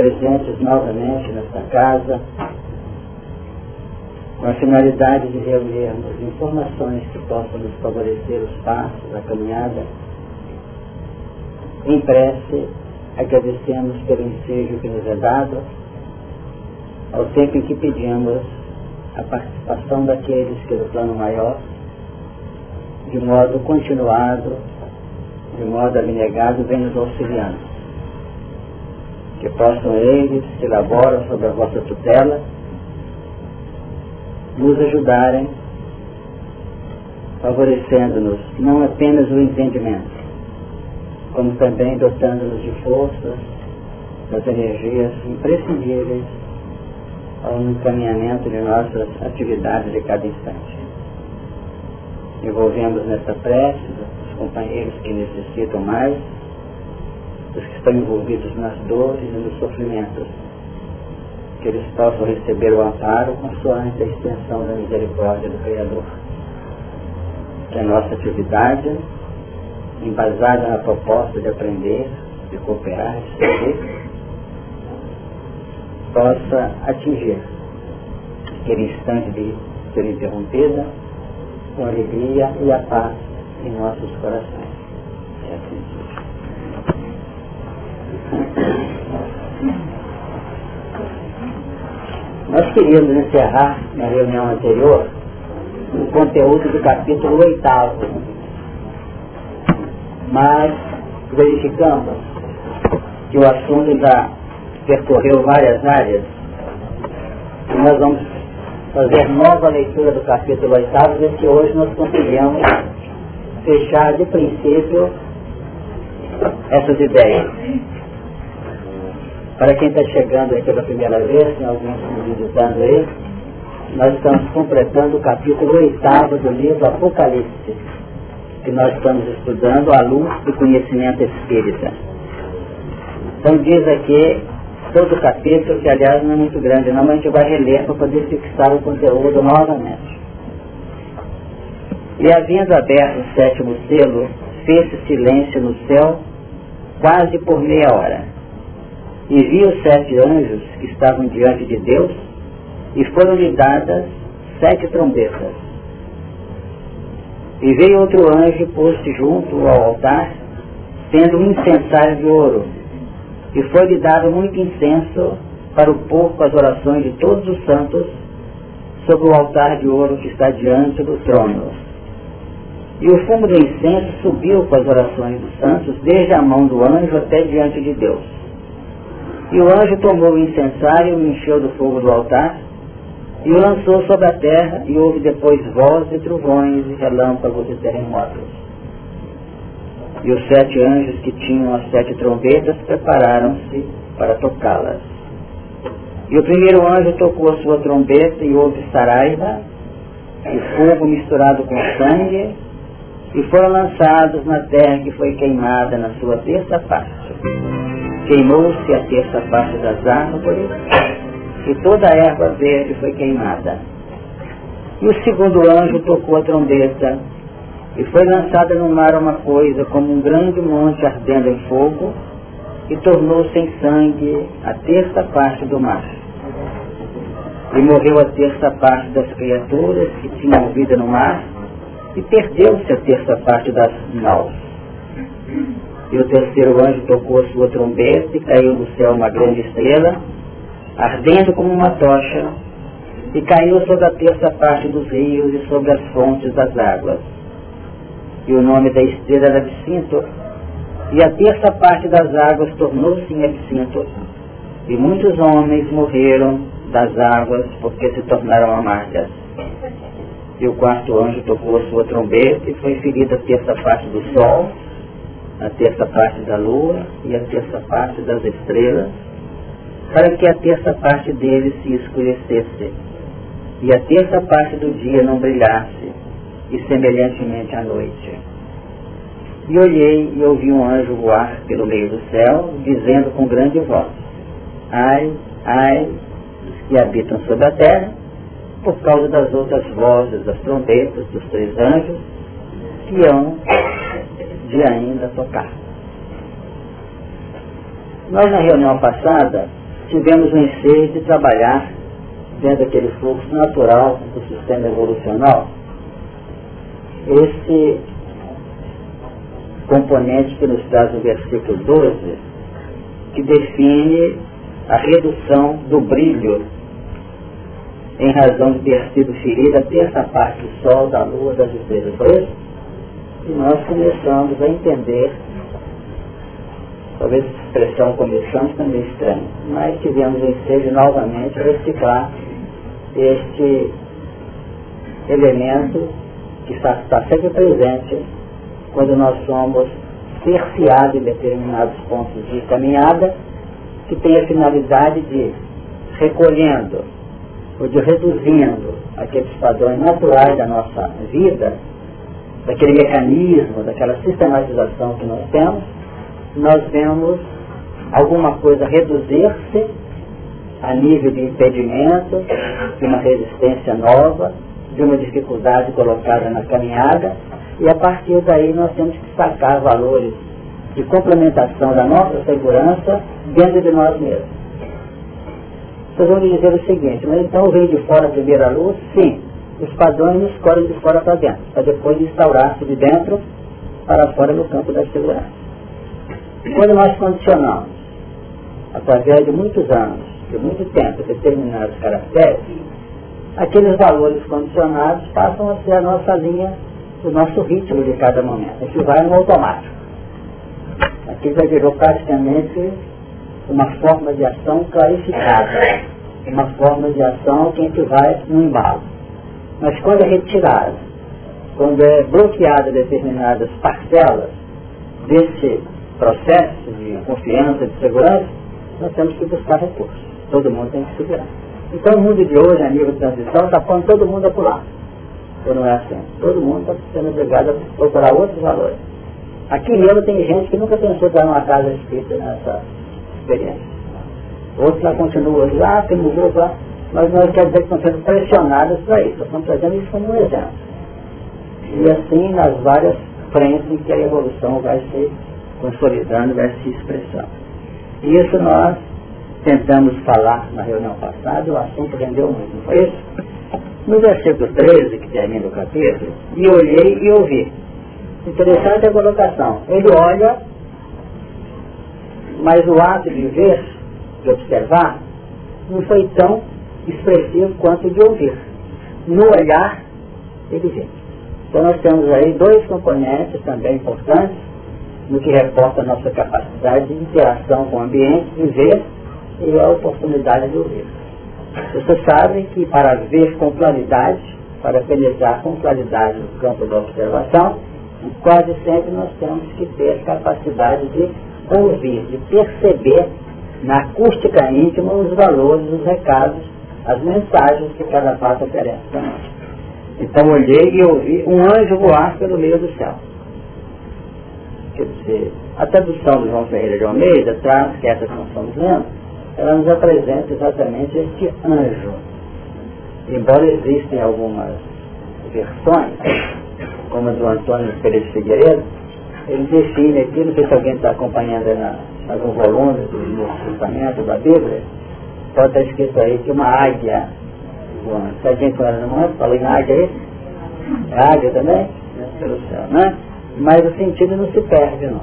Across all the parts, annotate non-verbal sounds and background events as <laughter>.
presentes novamente nesta casa, com a finalidade de reunirmos informações que possam nos favorecer os passos, a caminhada. Em prece, agradecemos pelo ensejo que nos é dado, ao tempo em que pedimos a participação daqueles que do plano maior, de modo continuado, de modo abnegado, vem nos auxiliando. Que possam eles, que elaboram sob a vossa tutela, nos ajudarem, favorecendo-nos não apenas o entendimento, como também dotando-nos de forças, das energias imprescindíveis ao encaminhamento de nossas atividades de cada instante. Envolvemos nessa prece os companheiros que necessitam mais, os que estão envolvidos nas dores e nos sofrimentos, que eles possam receber o amparo consoante a extensão da misericórdia do Criador. Que a nossa atividade, embasada na proposta de aprender, de cooperar, de servir, possa atingir aquele instante de ser interrompida com alegria e a paz em nossos corações. Nós queríamos encerrar na reunião anterior o conteúdo do capítulo oitavo, mas verificamos que o assunto já percorreu várias áreas e nós vamos fazer nova leitura do capítulo oitavo, ver se hoje nós conseguimos fechar de princípio essas ideias. Para quem está chegando aí pela primeira vez, tem alguém visitando aí, nós estamos completando o capítulo oitavo do livro Apocalipse, que nós estamos estudando à luz do conhecimento espírita. Então diz aqui todo o capítulo, que aliás não é muito grande não, mas a gente vai reler para poder fixar o conteúdo novamente. E havendo aberto o sétimo selo, fez-se silêncio no céu quase por meia hora e vi os sete anjos que estavam diante de Deus, e foram-lhe dadas sete trombetas. E veio outro anjo pôs-se junto ao altar, tendo um incensário de ouro, e foi-lhe dado muito incenso para o povo as orações de todos os santos sobre o altar de ouro que está diante do trono. E o fumo do incenso subiu com as orações dos santos, desde a mão do anjo até diante de Deus. E o anjo tomou o incensário, o encheu do fogo do altar, e o lançou sobre a terra, e houve depois vozes e trovões, e relâmpagos e terremotos. E os sete anjos que tinham as sete trombetas prepararam-se para tocá-las. E o primeiro anjo tocou a sua trombeta, e houve saraiva, e fogo misturado com sangue, e foram lançados na terra que foi queimada na sua terça parte Queimou-se a terça parte das árvores e toda a erva verde foi queimada. E o segundo anjo tocou a trombeta e foi lançada no mar uma coisa como um grande monte ardendo em fogo e tornou-se em sangue a terça parte do mar. E morreu a terça parte das criaturas que tinham vida no mar e perdeu-se a terça parte das naus. E o terceiro anjo tocou a sua trombeta e caiu do céu uma grande estrela, ardendo como uma tocha, e caiu sobre a terça parte dos rios e sobre as fontes das águas. E o nome da estrela era Absinto, e a terça parte das águas tornou-se em Absinto, e muitos homens morreram das águas porque se tornaram amargas. E o quarto anjo tocou a sua trombeta e foi ferida a terça parte do sol, a terça parte da lua e a terça parte das estrelas, para que a terça parte deles se escurecesse e a terça parte do dia não brilhasse, e semelhantemente à noite. E olhei e ouvi um anjo voar pelo meio do céu, dizendo com grande voz, Ai, ai, dos que habitam sobre a terra, por causa das outras vozes das trombetas dos três anjos, que hão de ainda tocar. Nós na reunião passada tivemos o ensejo de trabalhar dentro daquele fluxo natural do sistema evolucional, esse componente que nos traz o versículo 12, que define a redução do brilho em razão de ter sido ferida a terça parte do sol, da lua, das estrelas. Isso? E nós começamos a entender, talvez a expressão começamos também estranha, mas tivemos o ensejo novamente reciclar este elemento que está, está sempre presente quando nós somos cerceados em determinados pontos de caminhada que tem a finalidade de recolhendo ou de reduzindo aqueles padrões naturais da nossa vida, daquele mecanismo, daquela sistematização que nós temos, nós vemos alguma coisa reduzir-se a nível de impedimento, de uma resistência nova, de uma dificuldade colocada na caminhada, e a partir daí nós temos que sacar valores de complementação da nossa segurança dentro de nós mesmos. Vocês vão dizer o seguinte, mas então vem de fora a primeira luz? Sim. Os padrões escolhem de fora para dentro, para depois instaurar-se de dentro para fora no campo da segurança. Quando nós condicionamos, através de muitos anos, de muito tempo, determinados caracteres, aqueles valores condicionados passam a ser a nossa linha, o nosso ritmo de cada momento. Gente vai no automático. Aqui já virou praticamente uma forma de ação clarificada, uma forma de ação que a gente vai no embalo. Mas quando é retirada, quando é bloqueada determinadas parcelas desse processo de confiança, de segurança, nós temos que buscar recursos. Todo mundo tem que se virar. Então o mundo de hoje, a nível de transição, está pondo todo mundo a pular. Ou não é assim? Todo mundo está sendo obrigado a procurar outros valores. Aqui mesmo tem gente que nunca pensou em estar numa casa espírita nessa experiência. Outros lá continuam lá, tem museu lá, mas nós quer dizer que estão sendo pressionados para isso. Estamos trazendo isso como um exemplo. E assim nas várias frentes em que a evolução vai se consolidando, vai se expressando. E isso nós tentamos falar na reunião passada, o assunto rendeu muito, não foi isso? No versículo 13, que termina o capítulo, e olhei e ouvi. Interessante a colocação. Ele olha, mas o ato de ver, de observar, não foi tão expressivo quanto de ouvir. No olhar, ele vê. Então nós temos aí dois componentes também importantes no que reporta a nossa capacidade de interação com o ambiente, de ver e a oportunidade de ouvir. Você sabe que para ver com claridade, para penetrar com claridade no campo da observação, quase sempre nós temos que ter capacidade de ouvir, de perceber na acústica íntima os valores, os recados, as mensagens que cada passo oferece para nós. Então olhei e ouvi um anjo voar pelo meio do céu. Quer dizer, a tradução do João Ferreira de Almeida traz, que essa que nós estamos lendo, ela nos apresenta exatamente este anjo. Embora existem algumas versões, como a do Antônio Pereira de Figueiredo, ele define aqui, não sei se alguém está acompanhando na, algum volume do pensamento da Bíblia, pode estar escrito aí que uma águia, se alguém conhece no mundo, falou em águia aí, é águia também, pelo céu, né? Mas o sentido não se perde não.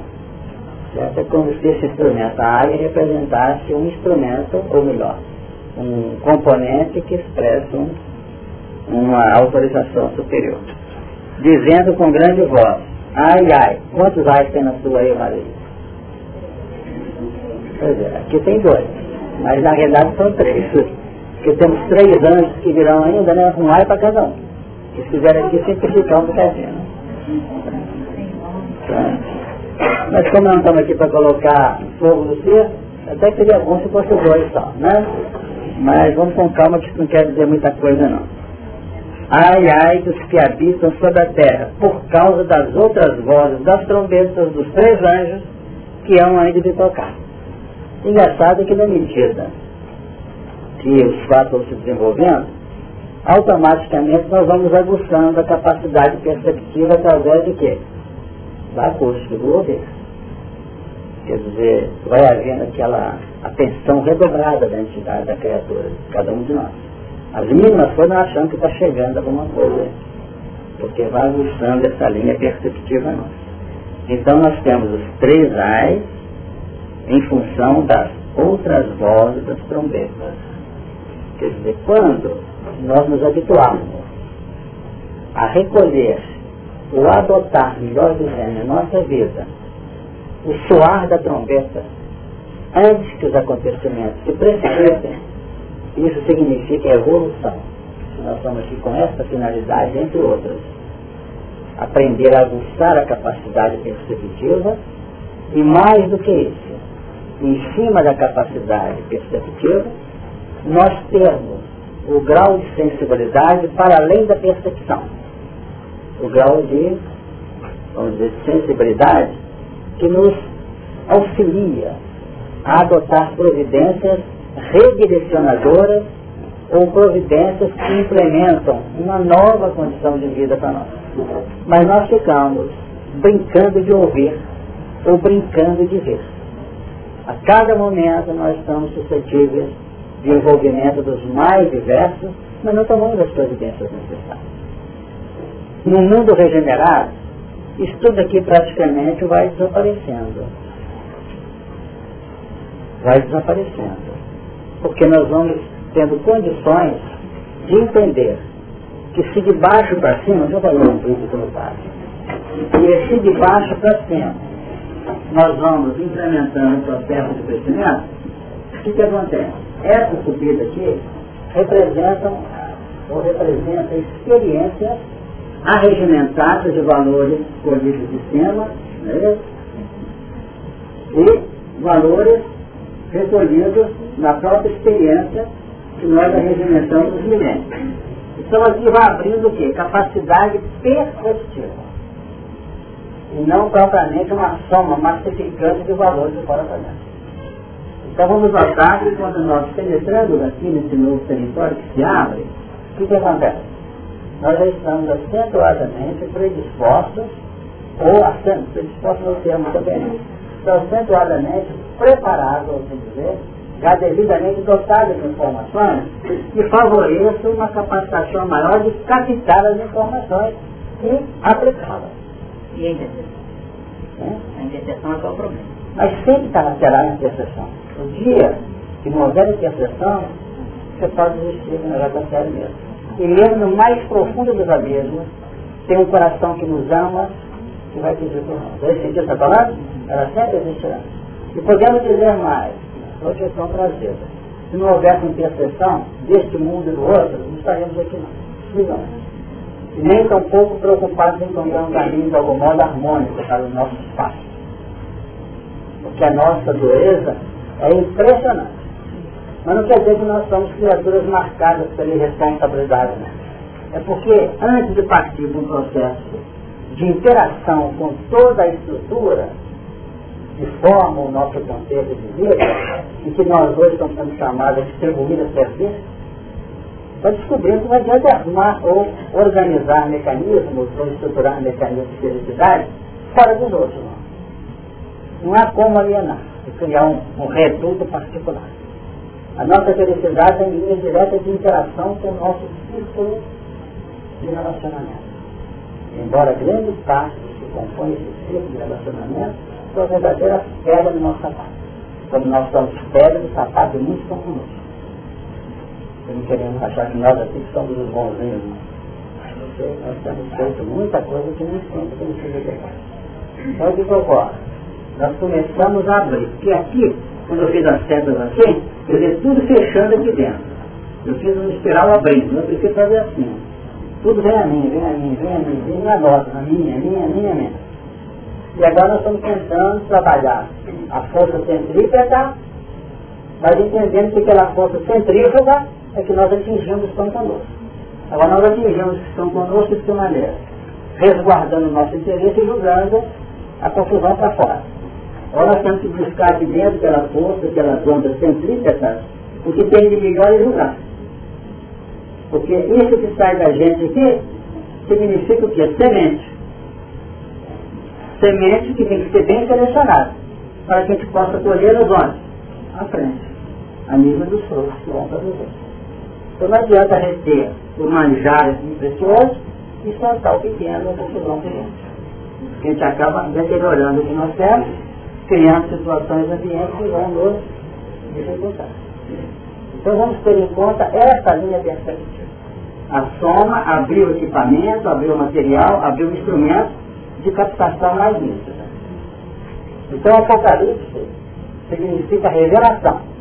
Certo? É como se esse instrumento, a águia, representasse um instrumento, ou melhor, um componente que expressa um, uma autorização superior dizendo com grande voz, ai, ai, quantos ais tem na sua aí, Maria? Pois é, aqui tem dois, mas na realidade são três. Porque temos três anjos que virão ainda, né? Um ai para cada um. Se quiserem aqui simplificar um bocadinho. Né? Mas como não estamos aqui para colocar fogo no ser, até seria bom se fosse dois só, né? Mas vamos com calma que isso não quer dizer muita coisa não. Ai, ai dos que habitam sobre a terra, por causa das outras vozes, das trombetas dos três anjos que hão ainda de tocar. Engraçado é que na medida que os fatos vão se desenvolvendo, automaticamente nós vamos aguçando a capacidade perceptiva através de quê? Da acústica do ouvir. Quer dizer, vai havendo aquela atenção redobrada da entidade da criatura, cada um de nós. As mínimas foram achando que está chegando alguma coisa, porque vai aguçando essa linha perceptiva nossa. Então nós temos os três ais em função das outras vozes das trombetas. Quer dizer, quando nós nos habituarmos a recolher ou adotar, melhor dizendo, em nossa vida, o soar da trombeta antes que os acontecimentos se precipitem, isso significa evolução. Nós estamos aqui com essa finalidade, entre outras. Aprender a aguçar a capacidade perceptiva e mais do que isso, em cima da capacidade perceptiva, nós temos o grau de sensibilidade para além da percepção. O grau de, vamos dizer, sensibilidade que nos auxilia a adotar providências redirecionadoras ou providências que implementam uma nova condição de vida para nós. Mas nós ficamos brincando de ouvir ou brincando de ver. A cada momento nós estamos suscetíveis de envolvimento dos mais diversos, mas não tomamos as providências necessárias. No mundo regenerado, isso tudo aqui praticamente vai desaparecendo. Vai desaparecendo. Porque nós vamos tendo condições de entender que se de baixo para cima, eu falar um pouco pelo passo, e se de baixo para cima nós vamos implementando o processo de crescimento, o que, que acontece? Essa subida aqui representam ou representa experiências arregimentadas de valores colhidos do sistema né? e valores recolhidos na própria experiência que nós arregimentamos nos milênios. Então aqui vai abrindo o quê? Capacidade perceptiva. E não propriamente uma soma massificante de valores de fora para dentro. Então vamos notar que quando nós penetramos aqui nesse novo território que se abre, o que, que acontece? Nós já estamos acentuadamente predispostos, ou acentuadamente, predispostos não termo também, estamos acentuadamente preparados, assim dizer, já devidamente dotados de informações que favoreçam uma capacitação maior de captar as informações e aplicá-las. E a interseção? É? A interseção é o problema? Mas sempre está lateral a interseção. O dia que não houver interseção, você pode desistir, vai estar sério mesmo. E mesmo no mais profundo dos abismos, tem um coração que nos ama, que vai pedir por nós. Esse sentido está falando? Ela sempre existirá. E podemos dizer mais, é tão prazer. Se não houvesse interseção deste mundo e do outro, não estaríamos aqui não. não. E nem tão pouco preocupados em encontrar um caminho de algum modo harmônico para o nosso espaço. Porque a nossa dureza é impressionante. Mas não quer dizer que nós somos criaturas marcadas pela irresponsabilidade, né? É porque antes de partir de um processo de interação com toda a estrutura, que forma o nosso contexto de vida, e que nós hoje estamos sendo chamados de distribuir a serviço, para descobrir que não adianta arrumar ou organizar mecanismos ou estruturar mecanismos de felicidade fora dos outros. Não, não há como alienar e criar um, um reduto particular. A nossa felicidade é em linha direta de interação com o nosso círculo de relacionamento. Embora grande parte do que compõe esse círculo de relacionamento sua verdadeira pedra no nosso sapato. Como nós somos pedras do sapato e muitos Não queremos achar que nós aqui somos os bonzinhos. Porque nós temos feito muita coisa que não sempre que precisa pegar. Então o que ocorre? Nós começamos a abrir. Porque aqui, quando eu fiz as setas assim, eu vi tudo fechando aqui dentro. Eu fiz um espiral abrindo. Eu preciso fazer assim. Tudo vem a mim, vem a mim, vem a mim, vem a nota, a minha, a minha, a minha, a minha. E agora nós estamos tentando trabalhar a força centrípeta, mas entendendo que aquela força centrífuga é que nós atingimos que estão conosco. Agora nós atingimos que estão conosco de que maneira? Resguardando o nosso interesse e julgando a confusão para fora. Agora nós temos que buscar aqui dentro pela força, pelas ondas centrípetas, o que tem de melhor e julgar. Porque isso que sai da gente aqui significa o quê? Semente semente que tem que ser bem selecionada. para que a gente possa colher nos onde? À frente, a nível dos frutos que vão produzir. Então não adianta a gente ter o manjar assim, precioso e soltar o pequeno no confusão. Porque a gente acaba deteriorando o que nós temos, criando situações ambientes que vão nos dificultar. Então vamos ter em conta essa linha perspectiva. A soma abriu o equipamento, abriu o material, abriu o instrumento de captação mais nítida. Então Apocalipse significa revelação.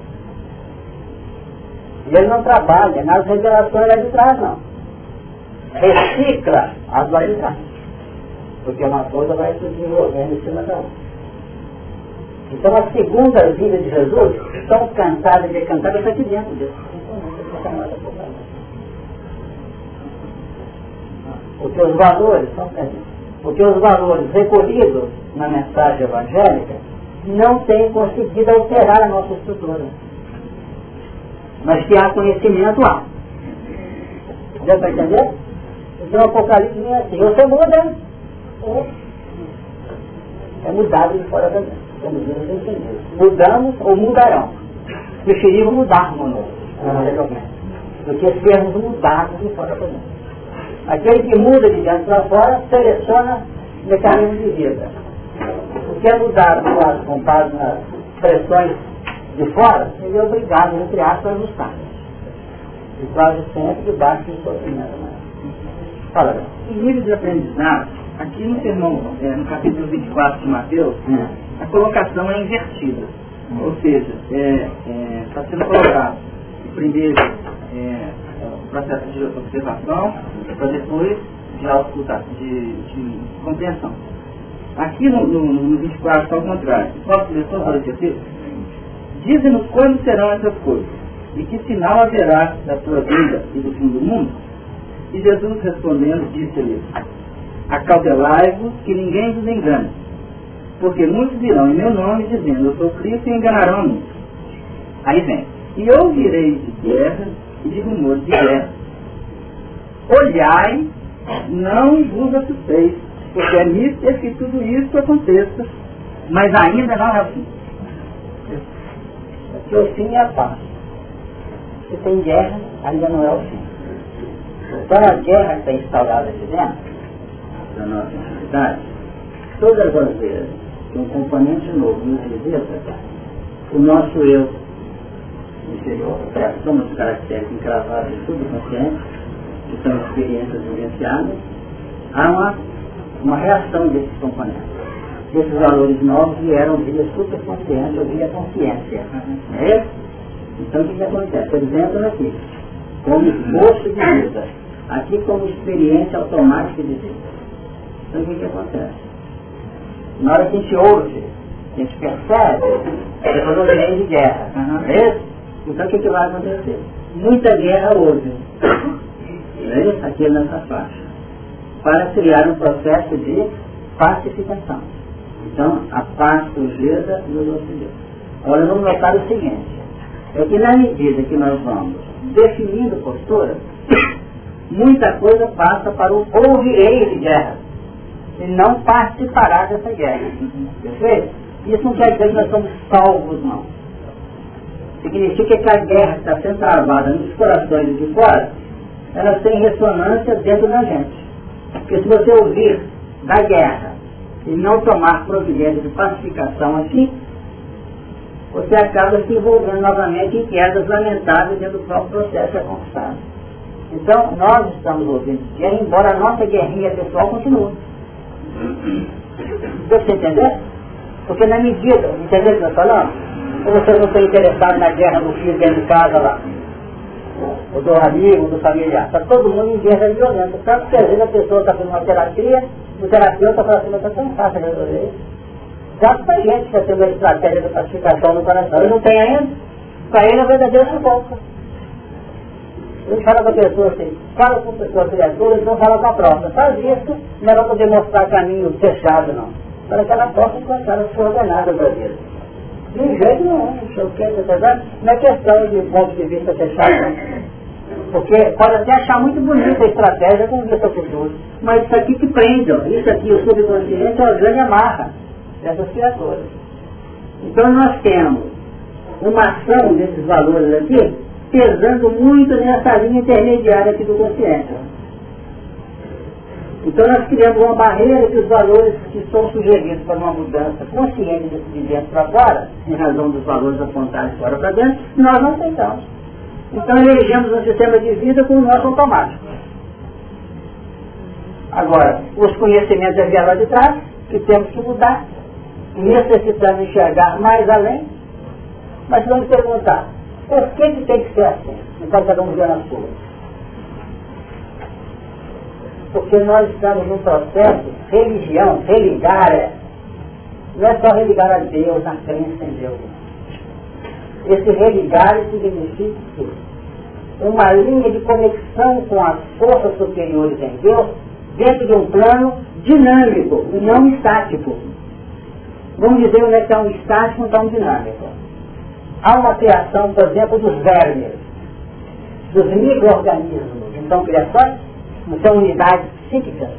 Ele não trabalha nas revelações lá de trás, não. Recicla as lá de trás. Porque uma coisa vai se desenvolvendo em cima da outra. Então a segunda vida de Jesus, tão cantada e decantada, está aqui dentro disso. Porque os valores Porque os valores recolhidos na mensagem evangélica não têm conseguido alterar a nossa estrutura. Mas que há conhecimento lá. Deu para entender? Então o Apocalipse vem assim, você muda, é mudado de fora da dentro. Mudamos ou mudarão. Preferimos mudar, mano. Do que sermos mudados de fora para dentro. Aquele que muda de dentro para fora seleciona mecanismo de vida. O que é mudado com base nas pressões de fora, ele é obrigado, entre aspas, a ajustar. E quase sempre debaixo de sofrimento. Fala, Os níveis de aprendizado, aqui no sermão, é, no capítulo 24 de Mateus, hum. a colocação é invertida. Hum. Ou seja, está é, é, tá sendo colocado o primeiro é, o processo de observação, para depois de, auto, de, de compreensão. Aqui no, no, no 24 está ao contrário. Posso ler só para esse Dizem-nos quando serão essas coisas, e que sinal haverá da tua vida e do fim do mundo? E Jesus respondendo disse-lhes, acautelai-vos que ninguém vos engane, porque muitos virão em meu nome dizendo, eu sou Cristo e enganarão muitos. Aí vem, e ouvireis de guerras e de rumores de guerra. Olhai, não vos assusteis, porque é mister que tudo isso aconteça, mas ainda não é o fim. Porque o fim é a paz. Se tem guerra, ainda não é o fim. Então a guerra que está instaurada aqui dentro, da nossa sociedade, todas as vezes que um componente novo nos visita, o nosso eu interior, somos caracteres encravados em subconsciente, que são experiências vivenciadas, há uma, uma reação desses componentes. Esses valores novos vieram via superconsciente ou via consciência. Não é isso? Então o que, que acontece? Eles entram aqui, como esboço de vida, aqui como experiência automática de vida. Então o que, que acontece? Na hora que a gente ouve, a gente percebe, é quando eu de guerra. Não é isso? Então o que, que vai acontecer? Muita guerra houve, né? aqui nessa faixa, para criar um processo de pacificação. Então, a paz surgida nos ocidente. Agora vamos notar o seguinte, é que na medida que nós vamos definindo postura, <coughs> muita coisa passa para o ouvirei de guerra, e não participará dessa guerra. Perfeito? Isso não quer dizer que nós somos salvos, não significa que a guerra está sendo travada nos corações de fora, ela tem ressonância dentro da gente. Porque se você ouvir da guerra e não tomar providência de pacificação aqui, você acaba se envolvendo novamente em quedas lamentáveis dentro do próprio processo conquistado. Então, nós estamos ouvindo guerra, embora a nossa guerrinha pessoal continue. Deu você entender? Porque na medida, entendeu o que eu estou falando? Ou você não está interessado na guerra do filho dentro de casa lá? Ou do amigo, do familiar. Está todo mundo em guerra violenta. Tanto que às vezes a pessoa está fazendo uma terapia, o terapeuta fala assim, mas está tão fácil resolver. Já que a gente está tendo uma estratégia de pacificação no coração e não tem ainda, para ele é verdadeiro sufoco. Ele fala com a pessoa assim, fala com a pessoa criatura, então fala com a própria. Faz isso, não é para poder mostrar caminho fechado, não. Para que ela possa encontrar a sua ordenada da vida. De jeito nenhum, isso eu quero verdade, não é questão de ponto de vista fechado, Porque pode até achar muito bonita a estratégia com vista futuro. Mas isso aqui que prende, ó. isso aqui, o subconsciente, é a grande amarra dessas criaturas. Então nós temos uma ação desses valores aqui pesando muito nessa linha intermediária aqui do consciente. Então nós criamos uma barreira que os valores que são sugeridos para uma mudança consciente de dentro para fora, em razão dos valores apontados fora para dentro, nós não aceitamos. Então elegemos um sistema de vida com o nosso automático. Agora, os conhecimentos é lá de trás, que temos que mudar, necessitamos enxergar mais além, mas vamos perguntar, por que, que tem que ser assim? Então cada um vendo a sua. Porque nós estamos num processo, religião, religar, é, não é só religar a Deus, a crença em Deus. Esse religar significa uma linha de conexão com as forças superiores em Deus dentro de um plano dinâmico e não estático. Vamos dizer onde é que é um estático e então um dinâmico. Há uma criação, por exemplo, dos vermes, dos micro-organismos. Então, criações não são unidades psíquicas,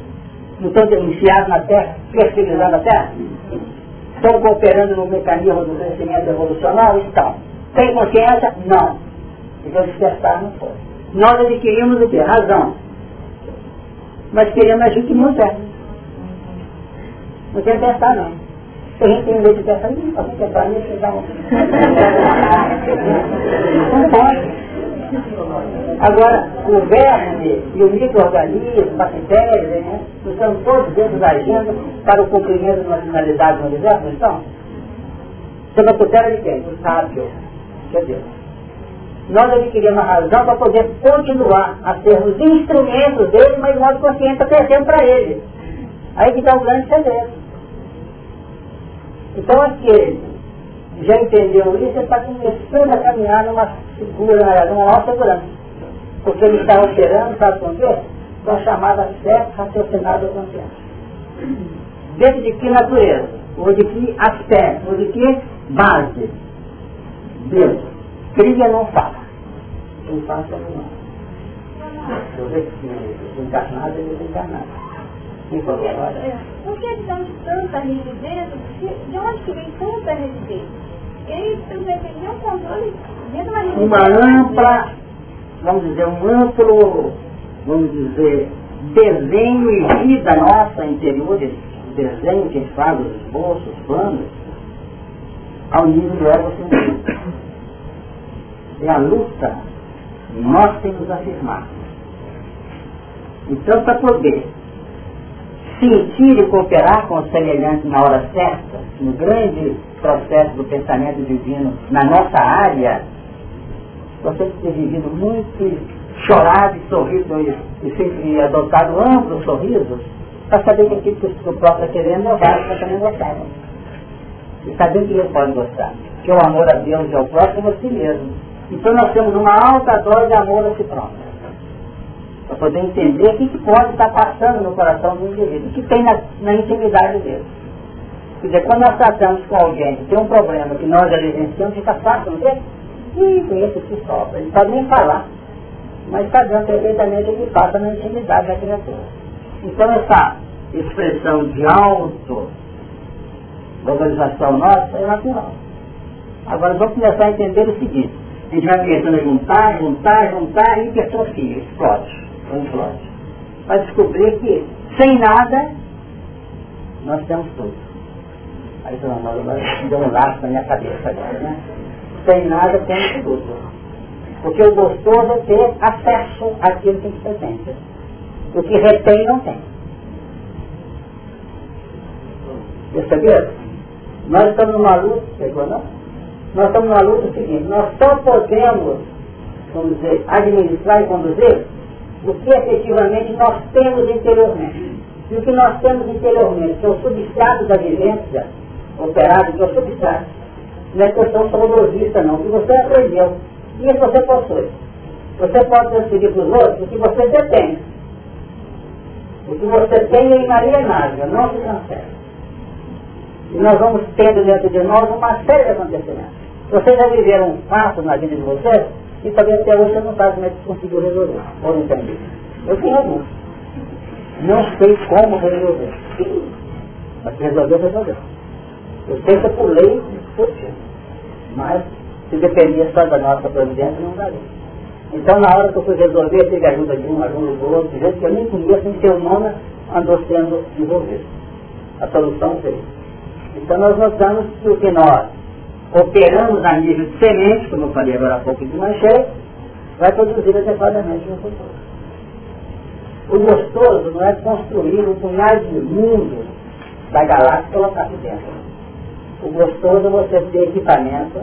não estão enfiados na Terra, fertilizando a Terra? Estão cooperando no mecanismo do crescimento evolucional? Estão. Tem consciência? Não. Então despertar não foi. Nós adquirimos o que? Razão. Mas queremos agir que não. Não quer testar não. Se a gente tem medo de testar, não pode testar, nem chegar um. Não pode. Agora, o verme e o microorganismo, bactérias, né, estão todos dentro da agenda para o cumprimento de uma finalidade no universo, não estão? Sob a tutela de quem? Do sábio, que é Deus. Nós adquirimos uma razão para poder continuar a sermos instrumentos dele, mas o nosso consciente está para ele. Aí que está o grande segredo. Então aquele já entendeu isso, está começando a caminhar numa segura, numa maior segurança. Porque ele está operando, sabe com quê? Com a chamada fé raciocinada consciência. Dentro de que natureza? Ou de que aspecto? Ou de que base? Deus. Cria não fala. Quem faz é não. Desencarnado e desencarnado. Por que então de tanta rigidez? De onde que vem tanta rigidez? uma ampla, vamos dizer, um amplo, vamos dizer, desenho e vida nossa interior, desenho que a gente faz, os esboços, os planos, ao nível do ego sentido. É a luta, nós temos que afirmar. Então, para poder sentir e cooperar com o semelhante na hora certa, no grande processo do pensamento divino na nossa área, você ter vivido muito, chorado e sorrido e, e adotado amplos sorrisos, para saber que aquilo que o próprio está querendo é o que você também gostava. E sabendo que ele pode gostar. Que o amor a Deus e ao próximo é si mesmo. Então nós temos uma alta dose de amor a si próprio. Para poder entender o que, que pode estar passando no coração do indivíduo, o que tem na, na intimidade dele. Quer dizer, quando nós tratamos com alguém que tem um problema que nós evidenciamos, fica fácil, não é? Ih, conheço que sofre. Ele pode nem falar, mas sabendo perfeitamente o que passa na intimidade da criatura. Então essa expressão de auto valorização nossa é natural. Agora vamos começar a entender o seguinte. A gente vai começando a juntar, juntar, juntar e hipertrofia, explode. Explode. Vai descobrir que sem nada nós temos tudo. Aí deu um laço na minha cabeça agora, né? Sem nada, tem tudo. Porque o gostoso é ter acesso àquilo que você tem. O que retém, não tem. Perceberam? Nós estamos numa luta, pegou não? Nós estamos numa luta seguinte, nós só podemos, vamos dizer, administrar e conduzir o que efetivamente nós temos interiormente. E o que nós temos interiormente, que é o substrato da vivência, operado que é o substrato. Não é questão saudosista não, que você aprendeu. E isso você possui. Você pode transferir para os outros o que você detém. O que você tem é inalienável, não se transfere. E nós vamos tendo dentro de nós uma série de acontecimentos. Vocês já viveram um fato na vida de vocês e talvez até hoje você não sabe como é que conseguiu resolver, ou entender. Eu tenho alguns. Não sei como resolver. Mas resolver, resolveu. Eu sei que por lei discutir. Mas, se dependia só da nossa providência, não daria. Então, na hora que eu fui resolver, tive ajuda de um, ajuda do outro, gente que eu nem conheço, nem seu nome andou sendo desenvolvido. A solução fez. Então, nós notamos que o que nós operamos a nível de semente, como eu falei agora há pouco de manchete, vai produzir adequadamente no futuro. O gostoso não é construir um punhado de mundo da galáxia e colocar aqui dentro. O gostoso é você ter equipamento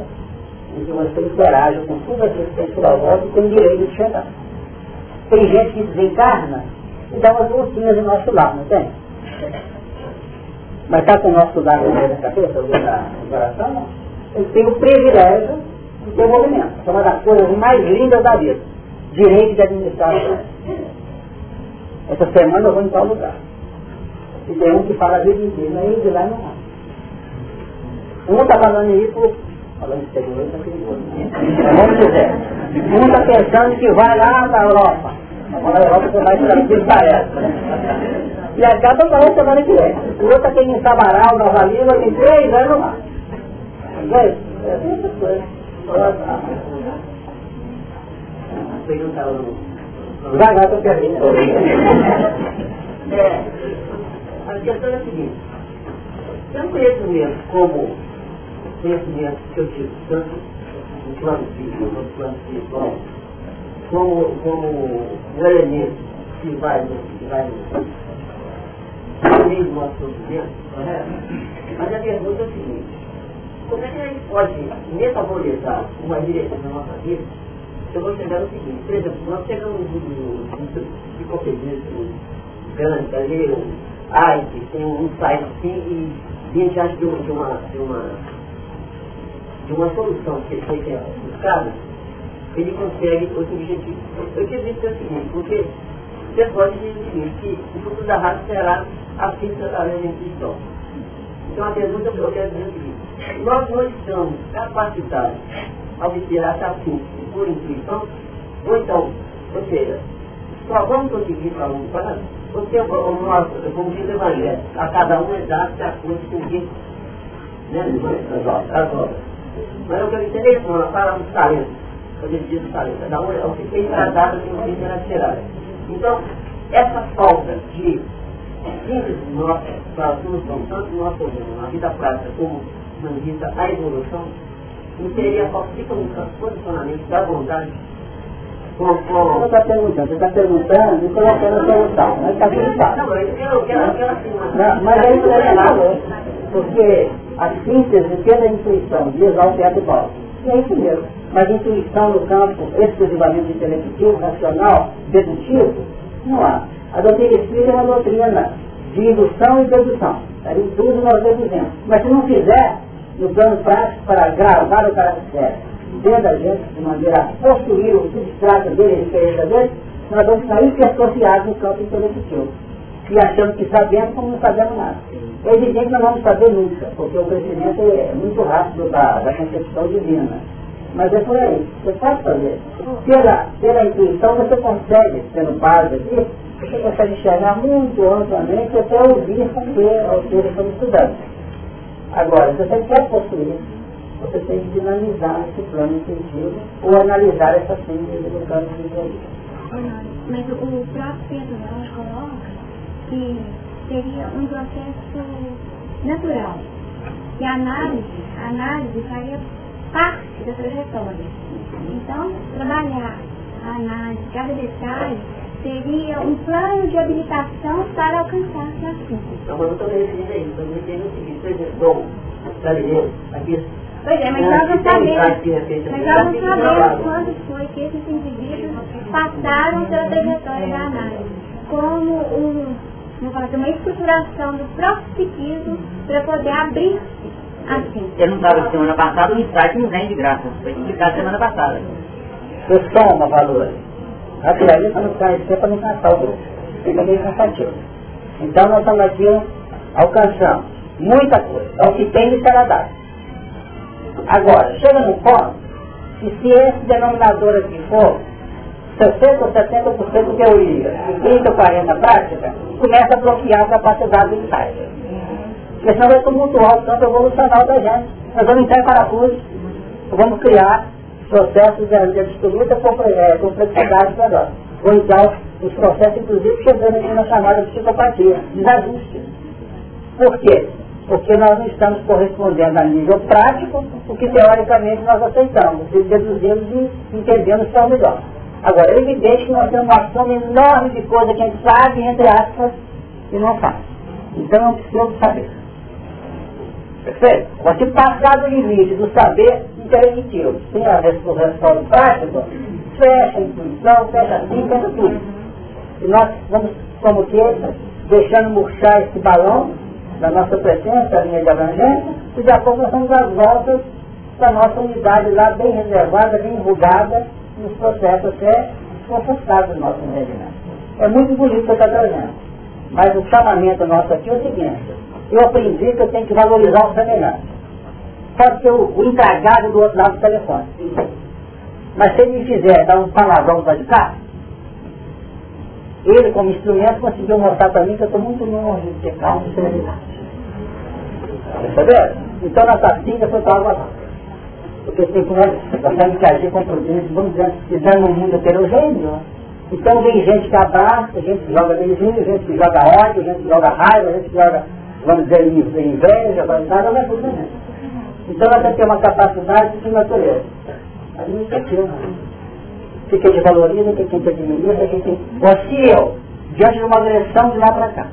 em que você interaja com tudo aquilo que tem sua volta e tem direito de chegar. Tem gente que desencarna e dá umas voltinhas do nosso lado, não tem? Mas está com o nosso lado na cabeça, no coração, ele tem o privilégio de ter movimento. É uma das coisas mais lindas da vida. Direito de administração. Essa semana eu vou em tal lugar. E tem um que fala a vida inteira, aí de lá não vai. Um está falando isso, falando de segurança, perigoso. Vamos dizer, um está pensando que vai lá na Europa. Na Europa você vai para Israel. E acaba falando semana que vem. O outro está querendo Sabará, Nova Lima, em três anos lá. Entende? É essa coisa. Perguntar Já, já estou perguntando. É, a questão é a seguinte. Eu conheço mesmo como conhecimento que eu tive, tanto no plano físico, no plano espiritual, como, como um elemento que vai, que vai no do nosso sofrimento, correto? Mas a pergunta é a seguinte, como é que a gente pode metabolizar uma direção na nossa vida eu vou chegar no seguinte, por exemplo, nós chegamos no enciclopedista grande, brasileiro, Einstein, tem um site assim, e a gente acha de uma, de uma, de uma, de uma solução que foi é buscada, ele consegue os objetivos. Eu quis dizer o seguinte, porque você pode dizer o seguinte, que o futuro da raça será a física da lei Então a pergunta que eu quero dizer é o seguinte, nós não estamos capacitados a obter essa física por intuição, ou então, ou seja, só vamos conseguir para um para porque o nosso, como diz o Evangelho, a cada um é dado de acordo com o que né, as obras. Mas eu quero entender isso, ela fala dos talentos, quando ele diz os talentos, cada um é o que tem tratado o que será tirado. Então, essa falta de síntese nossa para a solução, tanto no nosso na vida prática como na vida a evolução, não seria falta de posicionamento da vontade. Você está perguntando, você está perguntando e colocando a solução, mas está. Não, eu quero, quero assim, mas... Mas é isso que você falou, porque a síntese pela intuição diz ao teatro básico. E é isso mesmo. Mas intuição no campo exclusivamente intelectivo, racional, dedutivo, não há. A doutrina espírita é uma doutrina de indução e dedução. Aí tudo nós deduzimos. Mas se não fizer, no plano prático, para gravar o caráter dentro da gente, de maneira a possuir o substrato dele, a experiência dele, nós vamos sair que associados no campo intelectivo. E achando que sabemos como não sabemos nada. É evidente que não vamos saber nunca, porque o crescimento é muito rápido da, da concepção divina. Mas é por aí, você pode fazer. Pela, pela intuição você consegue, sendo padre aqui, você consegue enxergar muito amplamente até ouvir porque, ou seja, como estudante. Agora, se você quer possuir, você tem que dinamizar esse plano intuitivo ou analisar essa síntese do plano intuitivo. Mas o próprio Pedro Nós coloca que seria um processo natural. E a análise, a análise faria parte da trajetória. Então, trabalhar a análise, cada detalhe, seria um plano de habilitação para alcançar esse assunto. Mas eu estou me referindo a isso, eu me referindo o seguinte, por exemplo, aqui Pois é, mas nós não sabemos, mas nós não sabemos quando foi que esses indivíduos passaram pela trajetória da análise, como um, uma estruturação do próprio psiquismo para poder abrir-se assim. Eu não estava semana passada, o insight não vem de graça, foi explicado semana passada. Eu soma valores. Aquilo ali para não conhecer, para não cansar o grupo. Fica meio cansativo. Então nós estamos aqui alcançando muita coisa. É o que tem de será dado. Agora, chega no ponto que se esse denominador aqui for 60 ou 70% teoria e 30 ou 40 prática, começa a bloquear a capacidade do insight. Porque senão vai tumultuar o campo evolucional da gente. Nós vamos entrar em parafuso, vamos criar processos de absoluta complexidade para nós. Ou então, os processos, inclusive, chegando aqui na chamada psicopatia, desajuste. Por quê? Porque nós não estamos correspondendo a nível prático o que teoricamente nós aceitamos, e deduzimos e entendemos que é o melhor. Agora, é evidente que nós temos uma soma enorme de coisa que a gente sabe, entre aspas, e não faz. Então um preciso saber. Perfeito? Você passar do limite do saber intelectivo, sem a resposta prática, fecha a intuição, fecha assim, fecha tudo. E nós vamos, como que, deixando murchar esse balão da nossa presença, a linha de abrangência, e de pouco nós vamos às voltas da nossa unidade lá bem reservada, bem enrugada, nos processos até confortáveis do nosso entendimento. É muito bonito que você está trazendo. Mas o chamamento nosso aqui é o seguinte, eu aprendi que eu tenho que valorizar o semelhante. Pode ser o, o encarregado do outro lado do telefone. Mas se ele me fizer dar um palavrão para de cá, ele como instrumento conseguiu mostrar para mim que eu estou muito longe de ter calma e serenidade. Perceberam? Então nossa filha foi para água porque tem que nós gostamos de agir com prudência, vamos dizer, dizendo um mundo heterogêneo. Então vem gente que abraça, gente que joga beijinho, gente que joga ódio, gente que joga raiva, gente que joga, vamos dizer, inveja, nada vai tudo né? Então que ter uma capacidade de natureza. Administrativa. Se quem te valoriza, que quem te administra, quem te... Ou se eu, diante de uma agressão de lá para cá,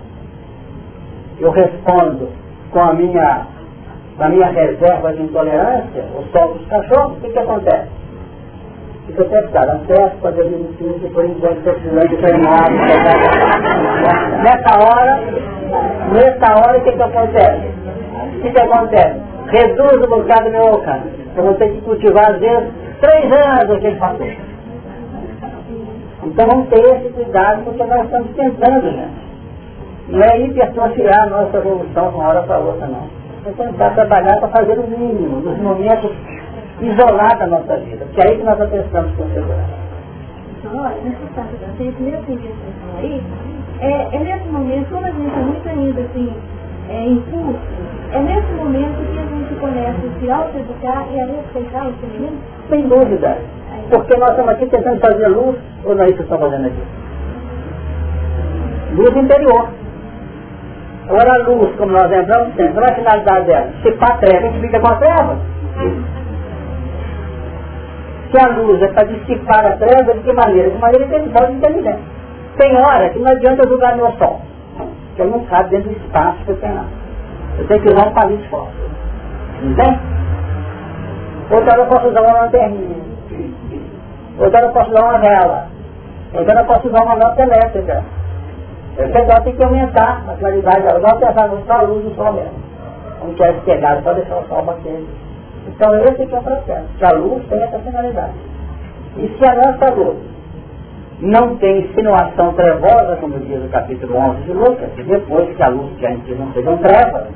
eu respondo com a minha na minha reserva de intolerância, o sol dos cachorros, o que, que acontece? Fica testado, acesso para admitir que por enquanto estou precisando de. Nessa hora, nessa hora o que, que acontece? O que, que acontece? Reduz o bocado do meu alcance. Eu vou ter que cultivar às vezes três anos que ele passou. Então vamos ter esse cuidado porque nós estamos tentando, né? Não é hipertrofiar a nossa evolução de uma hora para outra, não é tentar trabalhar para fazer o mínimo, nos momentos isolados da nossa vida, porque é aí que nós pensamos com segurança. Olha, nessa parte da gente, nesse que aí, é, é nesse momento, quando a gente está muito ainda assim, é, em curso, é nesse momento que a gente começa a se auto-educar e a respeitar o feminino? Sem dúvida. Porque nós estamos aqui tentando fazer luz, ou não é isso que estamos fazendo aqui? Luz interior. Agora a luz, como nós entramos sempre, qual é a finalidade dela? Dissipar a treva, a gente fica com a treva. Se a luz é para dissipar a treva, de que maneira? De maneira inteligente, inteligente. Tem hora que não adianta julgar meu sol, que eu não cabe dentro do espaço que eu tenho. Eu tenho que usar um palito forte. Entende? Outra hora eu posso usar uma lanterninha. Outra hora eu posso usar uma vela. Outra hora eu posso usar uma lâmpada elétrica. Esse negócio tem que aumentar a claridade da luz, não pensar só a luz do sol mesmo. Como que é pegado, pode deixar o sol bater. Então esse que é o processo, que a luz tem essa finalidade. E se a nossa luz não tem insinuação trevosa, como diz o capítulo 11 de Lucas, que depois que a luz que a gente não seja trevas,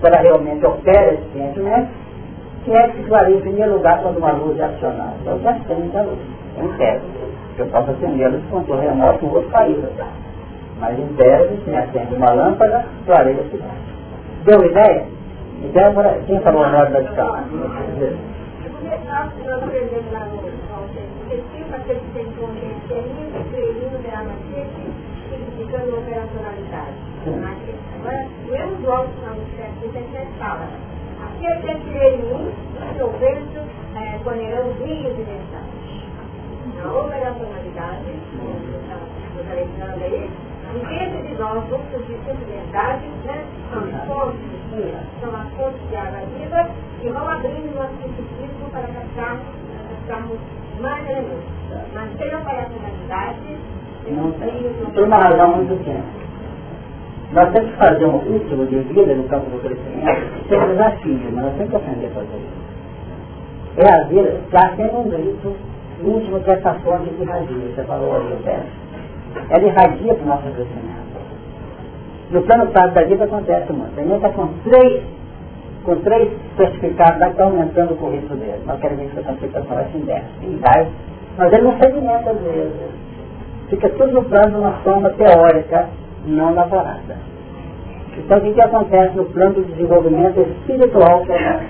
se ela realmente opera eficientemente, quem é que clareia em primeiro lugar quando uma luz é acionada? É o que acende a luz, um tese. Eu posso acender a luz com controle remoto, o outro caído. Mas em tese, se acende uma lâmpada, clareia a cidade. Deu ideia? Então, quem falou a hora da escala? significando operacionalidade. Agora, mesmo bloco que o fala, aquele que é em mim, eu vejo é, de mensagens. A operacionalidade, como estava falando aí, e dentro de nós vamos surgir de vida, são as fontes de água viva, e vão abrindo nosso psiquismo para captarmos, captarmos mais elementos. Mas sem a não tem. Por uma razão muito simples. Nós temos que fazer um ritmo de vida no campo do crescimento, sem desafio, mas nós temos que aprender a fazer isso. É a vida, já tem um grito íntimo que essa fonte de irradia, você falou ali, eu penso ela irradia para o nosso crescimento. No plano prático da vida acontece muito. A gente está com três, com três certificados, está aumentando o currículo dele. Nós queremos que essa certificação vai se inversa. E vai, mas ele não segmenta às vezes. Fica tudo no plano de uma forma teórica, não elaborada. Então o que, que acontece no plano do desenvolvimento espiritual que é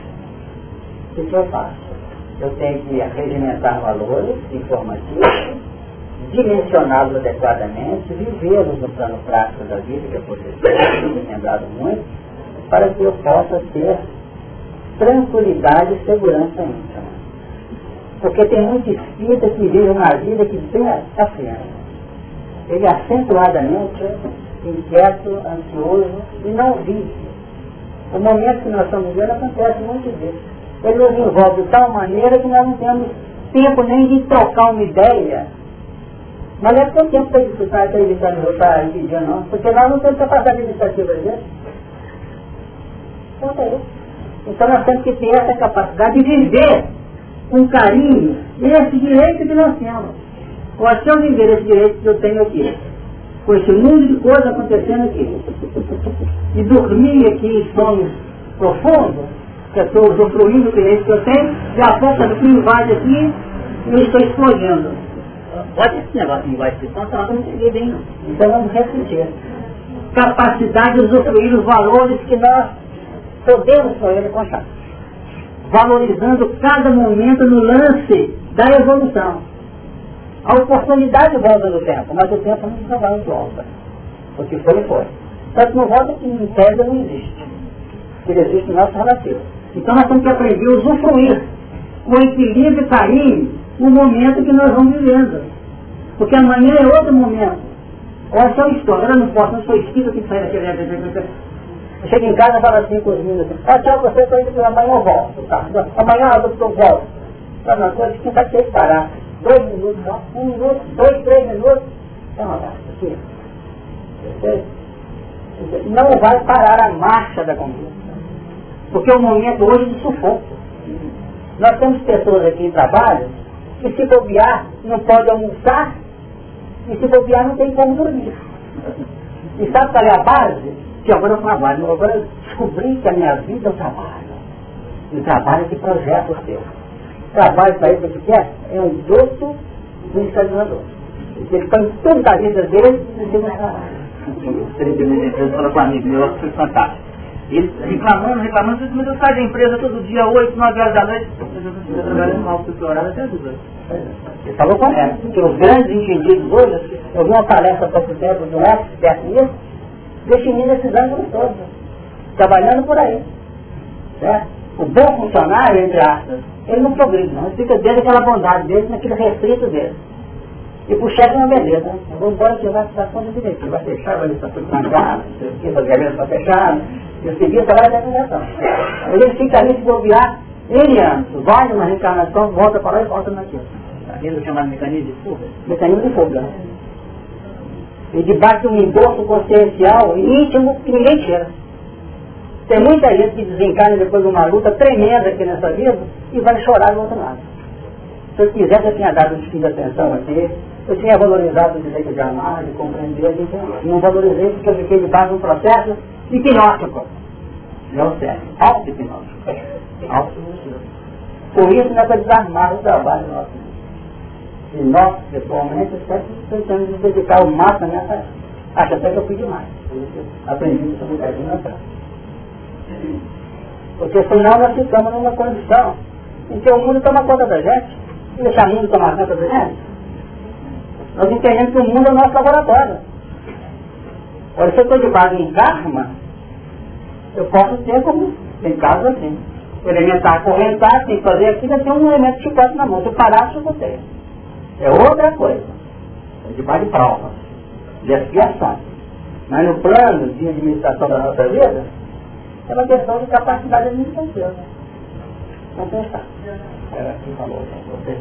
O que eu faço? Eu tenho que regimentar valores informativos, dimensioná-los adequadamente, vivê-los no plano prático da vida, que é vocês lembrado muito, para que eu possa ter tranquilidade e segurança íntima. Porque tem muito espírita que vive uma vida que tem assim, ele acentuadamente inquieto, ansioso e não vive. O momento que nós estamos vivendo acontece muito disso. Ele nos envolve de tal maneira que nós não temos tempo nem de trocar uma ideia. Mas não é porque tempo para disputar, para evitar voltar dia não, porque nós não temos capacidade administrativa disso. Então, é então nós temos que ter essa capacidade de viver com carinho esse direito que nós temos. Qual é o viver esse direito que eu tenho aqui? com esse mundo de coisas acontecendo aqui. E dormir aqui em sono profundo, que eu estou usufruindo do direito que eu tenho, e a força do que invade aqui, eu estou explodindo. Pode esse negócio de invade então, tá não cheguei bem não. Então vamos refletir. Capacidade de usufruir os valores que nós podemos com ele contar. Valorizando cada momento no lance da evolução. A oportunidade volta do tempo, mas o tempo não vai volta. O que foi, foi. Só que não volta que em tese não existe. Ele existe no nosso relativo. Então nós temos que aprender a usufruir com equilíbrio e carinho o momento que nós vamos vivendo. Porque amanhã é outro momento. Olha só isso, agora eu não posso, não sou espírito que sai daquele... Eu chego em casa e falo assim com os meninos, ah, tchau, você está indo, amanhã eu volto. Tá? Amanhã eu volto. Não, não, quem vai ter que parar dois minutos, um minuto, dois, três minutos, é uma aqui. Não vai parar a marcha da conquista. Porque é um momento hoje de sufoco. Nós temos pessoas aqui em trabalho que se bobear não pode almoçar e se bobear não tem como dormir. E sabe qual é a base? Que agora eu trabalho, agora eu descobri que a minha vida é o trabalho. E o trabalho é que projeta o seu trabalho para ele, o que quer, é um doto do. Ele põe toda a vida dele em cima do trabalho. Eu falou com um amigo meu, foi fantástico. Ele reclamando, reclamando, disse, mas eu saio da empresa todo dia, 8, 9 horas da noite. Eu trabalhando mal, porque horário até duas Ele falou correto, porque os grandes entendidos hoje, eu vi uma palestra há pouco tempo de um expert nisso, definindo esses ângulos todos, trabalhando por aí. Certo? O bom funcionário, entre aspas, ele não progride, não. Ele fica dentro daquela bondade dele, naquele restrito dele. E pro chefe é uma beleza. Eu vou embora que vai dar conta direito. Vai fechar, vai estar tudo não sei o que, fazer a para fechar. E o seguinte vai reencarnação. Ele fica ali se bobear N anos. Vai numa reencarnação, volta para lá e volta naquilo. Aquilo chamado mecanismo de fuga? Mecanismo de fuga. E debaixo de um endosso consciencial íntimo que ninguém tira. Tem muita gente que desencarna depois de uma luta tremenda aqui nessa vida e vai chorar do outro lado. Se eu quisesse, eu tinha dado um tipo de atenção aqui, eu tinha valorizado o direito de amar, de compreender, de não valorizei porque eu fiquei debaixo de um processo hipnótico. Não serve. Auto-hipnótico. Auto Por isso, não é desarmar o trabalho nosso. E nós, pessoalmente, estamos tentando dedicar o máximo nessa. Acho até que eu fui demais. Aprendi isso um bocadinho atrás. Porque senão nós ficamos numa condição em que o mundo toma conta da gente, e deixar o mundo tomar conta da gente. Nós entendemos que o mundo é o nosso laboratório. Olha, se eu estou de base em karma, eu posso ter como, tem casos assim. Elementar, correntar, tem que fazer aquilo, tenho um elemento de chicote na mão. Se eu parar, eu botei. É outra coisa. É de de prova, de expiação. Mas no plano de administração da nossa vida, é uma questão de capacidade administrativa. Vamos pensar. Era assim falou, vocês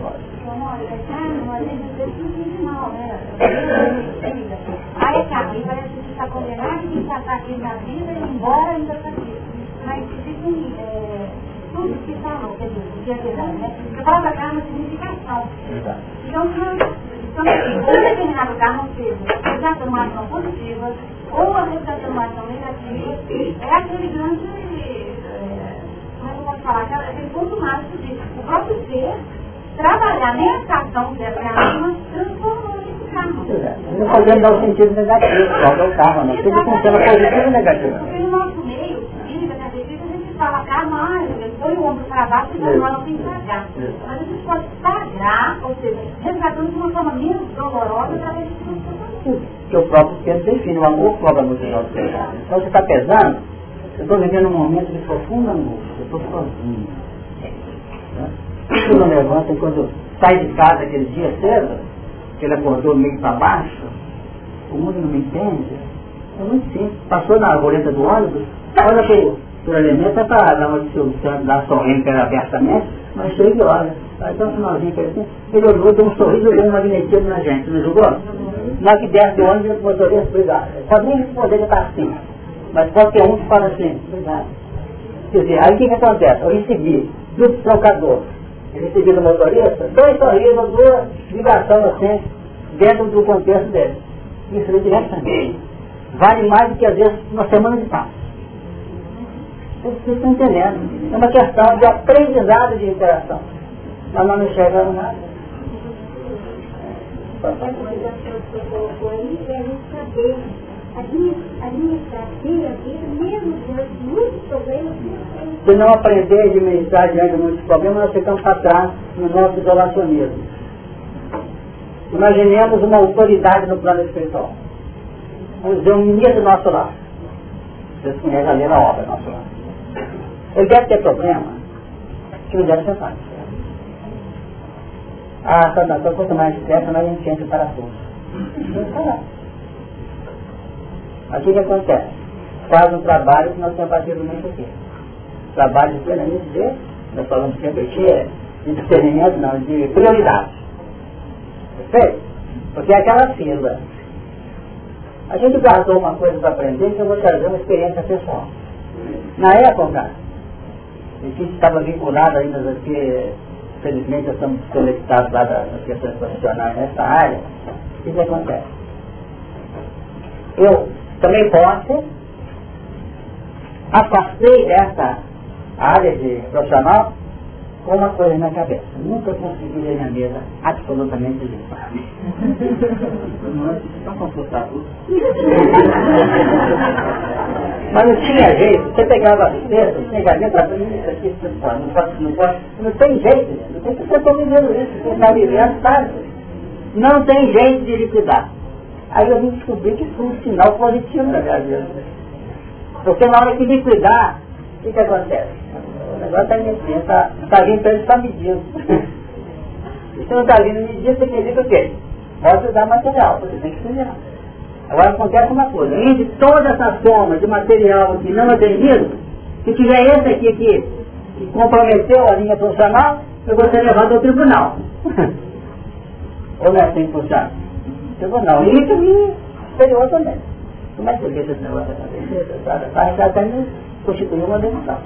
Aí acaba, e parece que está condenado e está aqui na vida e embora ainda está aqui. Mas é, tudo que falou, quer dizer, o que é verdade, né? Porque a palavra karma significação. Então, então, um determinado karma seja já uma ação positiva, ou a transformação negativa, é aquele grande, é, como é que eu posso falar, aquele ponto mágico de o próprio ser trabalhar nessa ação dessa alma, transformando esse karma. Não podemos dar o sentido negativo, só do karma, não. Tudo funciona positivo e negativo. Porque no nosso meio, clínica, catequista, a gente fala karma, põe o ombro para baixo e tem que pagar. Mas a gente pode sagrar, ou seja, resgatando de uma forma menos dolorosa através de tudo. Que o próprio Pedro define, o amor cobra muito nosso pecado. Então você está pesando, eu estou vivendo um momento de profunda angústia, eu estou sozinho. Quando levanta, quando sai de casa aquele dia cedo, que ele acordou meio para baixo, o mundo não me entende, é muito simples. Passou na arboleta do ônibus, olha para o elemento, é para dar uma dissolução, sorrindo pela abertamente, mas cheio de olha. Vai dar um finalzinho que assim, ele olhou, deu um sorriso, deu um magnetismo na gente, não julgou? Na que desce do ônibus, o motorista, obrigado. Pode nem responder que está assim. Mas qualquer um que fala assim, obrigado. Quer dizer, aí o que, que acontece? Eu recebi do trocador, recebi do motorista, dois sorrisos, duas ligações assim, dentro do contexto dele. Isso é diretamente. Vale mais do que às vezes uma semana de paz. Vocês estão entendendo. É uma questão de aprendizado de interação. Nós não enxergamos nada. É a a problemas. Se não aprender a administrar diante de muitos problemas, nós ficamos para trás no nosso isolacionismo. Imaginemos uma autoridade no plano espiritual. Vamos dizer, um ministro do nosso lar. Vocês conhecem ali na obra nosso lar. Ele deve ter problema que não deve ser fácil. Ah, Santa Cruz, quanto mais estresse, mais a gente entra para parar. Aqui o que acontece? Faz um trabalho que nós temos batido muito aqui. Trabalho plenamente de, nós falamos sempre aqui, é de discernimento, não, de prioridade. Perfeito? Porque é aquela fila. A gente guardou uma coisa para aprender que eu vou trazer uma experiência pessoal. Na época, a gente estava vinculado ainda porque felizmente estamos conectados lá das questões profissionais nessa área, o que, que acontece? Eu também posso, afastei dessa área de profissional com uma coisa na cabeça. Nunca consegui ler minha mesa absolutamente limpa. Consultar tudo. Mas não tinha jeito. Você pegava as peças, gaveta, isso aqui, não pode, não pode, não tem jeito. Não tem que está vivendo isso. Você está vivendo? Não tem jeito de liquidar. Aí eu vim descobrir que foi um sinal positivo na minha vida. Porque na hora que liquidar, o que, que acontece? O negócio está mentindo, está tá vindo para ele está medindo. Se não está vindo medir, você dizer o quê? Pode usar material, você tem que estudar. Agora acontece uma coisa, entre toda essa soma de material aqui não atendido, se tiver esse aqui que, que comprometeu a linha profissional, eu vou ser levado ao tribunal. <laughs> Ou não é assim que funciona? Tribunal. E isso superior também. Como é que você vê esse negócio da cabeça? Vai até constituir uma demissão.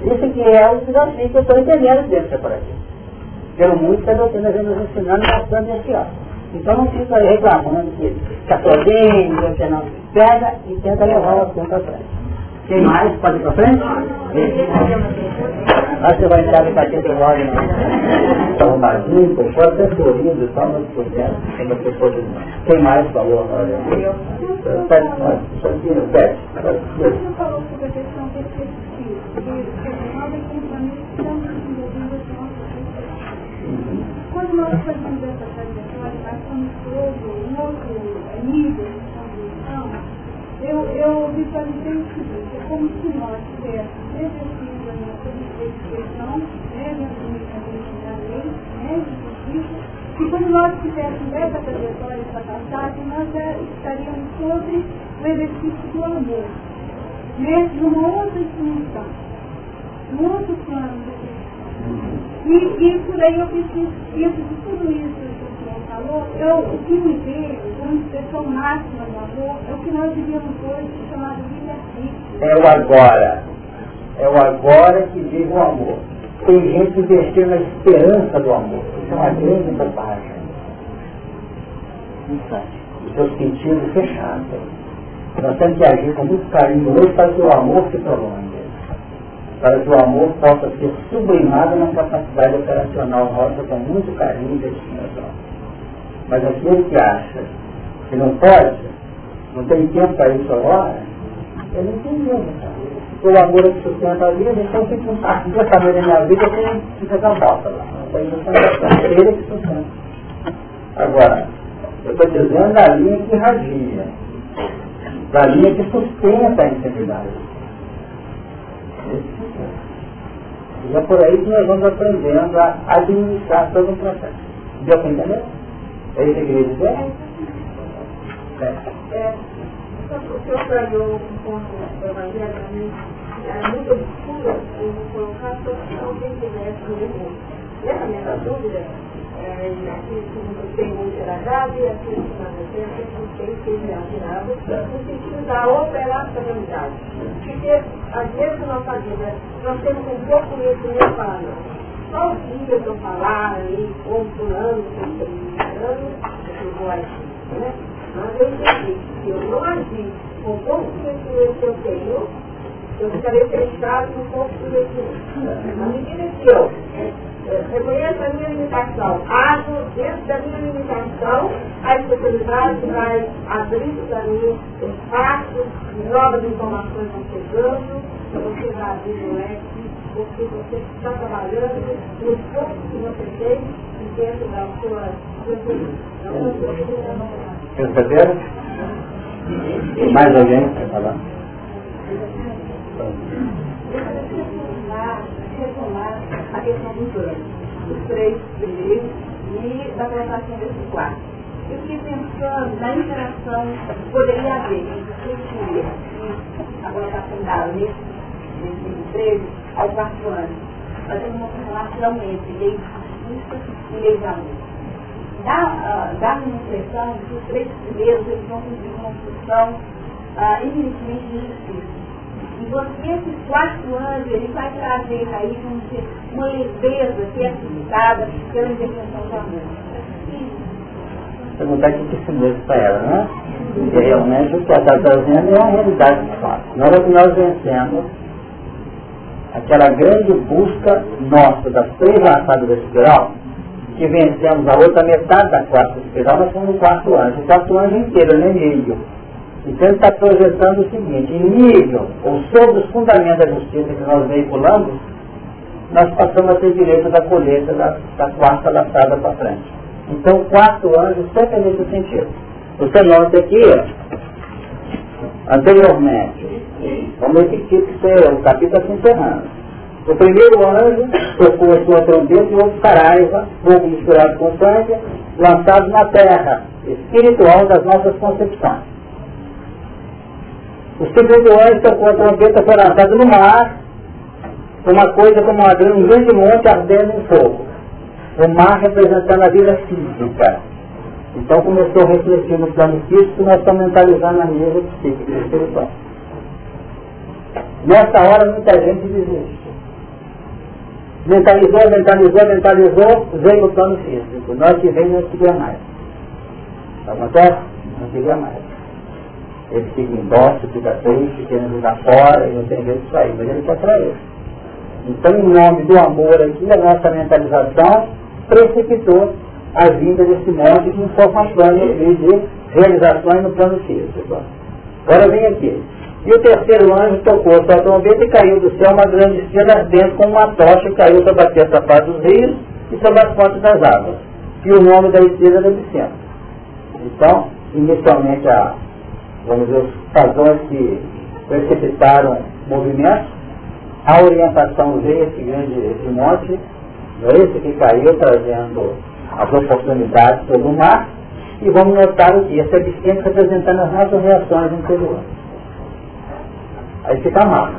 Isso que é o desafio que eu estou entendendo dentro por aqui. Pelo muito que a doutrina vem nos ensinando bastante esse ano. Então não fica reclamando que está sozinho, que você não pega e tenta levar o assunto frente. Quem mais? Pode ir para frente? Acho que vai entrar no paquete logo, né? Está arrumadinho, por fora até sorrindo, só no processo, como você pode Quem mais falou agora? Pede, pede. Você falou sobre a questão perspectiva. Quando nós fazemos essa trajetória, passamos todo um outro nível de compreensão, eu, eu visualizei o seguinte, é como se nós tivéssemos exercido a nossa expressão, né, dentro da lei, né, de justiça, e quando nós fizéssemos essa trajetória, essa passagem, nós estaríamos sobre o exercício do amor, né, numa outra dimensão, plano de e, e por aí eu preciso, dentro de tudo isso que o senhor falou, eu, o que me veio, como expressão máxima do amor, é o que nós vivíamos hoje, chamado livre-arbítrio. É o agora. É o agora que vive o amor. Tem gente investindo na esperança do amor. Isso é uma grande bobagem. Os seus sentidos fechados. Nós temos que agir com muito carinho hoje para que o amor se prolongue para que o amor possa ser sublimado na capacidade operacional nossa com muito carinho e destinação. Mas aquele que acha que não pode, não tem tempo para isso agora, eu não tenho mesmo, o amor é que sustenta a vida, então fica um parte dessa da minha vida tem que fazer volta lá. Ele que sustenta. Agora, eu estou dizendo da linha que irradia, da linha que sustenta a integridade. E é por aí que nós vamos aprendendo a administrar todo o processo. Deu para entender? É isso que eu dizer? É. é. O senhor ganhou um ponto era muito eu vou colocar só alguém tivesse no Nessa minha dúvida, é, aqui que tem muito agradável e aqui que nós temos que tem que ser retirado no sentido da operacionalidade. Porque às vezes na nossa vida nós temos um pouco conhecimento para nós. Só os dias eu falar aí, com fulano, com fulano, eu vou agir, né? Mas eu entendi que eu não agir com o pouco conhecimento que eu tenho, eu ficarei fechado no pouco conhecimento. Na medida que eu reconheço a minha limitação, ajo dentro da minha limitação, a especialidade vai abrindo para mim espaços, novas informações vão chegando, você vai abrir o leque, porque você está trabalhando no pouco que você tem e dentro da sua Perceberam? Mais alguém quer falar? Questão dos os três primeiros e da colocação desses quatro. Eu fiquei pensando na interação que poderia haver entre primeiros e a colocação da lei, nesse 13 ao quarto ano. Temos uma relação entre lei justiça e lei de amor. Dá, uh, dá uma impressão que os três primeiros eles vão cumprir uma função uh, de justiça e você, esses quatro anos, ele vai trazer aí, uma leveza que é suscitada pela intervenção do amor. Perguntar o que isso mesmo para ela, né? E realmente o que ela está trazendo é uma realidade de fato. Na hora que nós vencemos aquela grande busca nossa da espiral, que vencemos a outra metade da quarta espiral, nós somos o quarto anjo. O quarto anjo inteiro, nem meio. Então ele está projetando o seguinte, em nível, ou sobre os fundamentos da justiça que nós veiculamos, nós passamos a ter direito da colheita da, da quarta laçada para frente. Então o quarto anjo sempre é nesse sentido. Você nota aqui, anteriormente, vamos repetir que é, o capítulo está se encerrando. O primeiro anjo tocou a sua trombeta e houve saraiva, fogo misturado com sangue, lançado na terra, espiritual das nossas concepções. O segundo anjo tocou a trombeta, foi lançado no mar, uma coisa como uma, um grande monte ardendo em fogo. O mar representando a vida física. Então começou a refletir no plano físico, nós estamos mentalizando a nível psíquico, espiritual. Nessa hora muita gente desiste. Mentalizou, mentalizou, mentalizou, veio o plano físico. Nós que vem não queria mais. Acontece? Não queria mais ele fica embaixo, fica triste, querendo jogar fora, e não tem jeito de sair, mas ele quer ele. Então, em nome do amor aqui, a nossa mentalização precipitou a vinda desse monte de informações e de realizações no plano físico. Agora vem aqui. E o terceiro anjo tocou sua trombeta e caiu do céu uma grande estrela dentro com uma tocha e caiu sobre a terça parte dos rios e sobre as fontes das águas. E o nome da estrela era Vicente. Então, inicialmente a vamos dizer, os padrões que precipitaram movimentos, a orientação veio esse grande esse monte, é esse que caiu trazendo as oportunidades pelo mar, e vamos notar o que? Esse é representando as nossas reações interiores. Aí fica marco.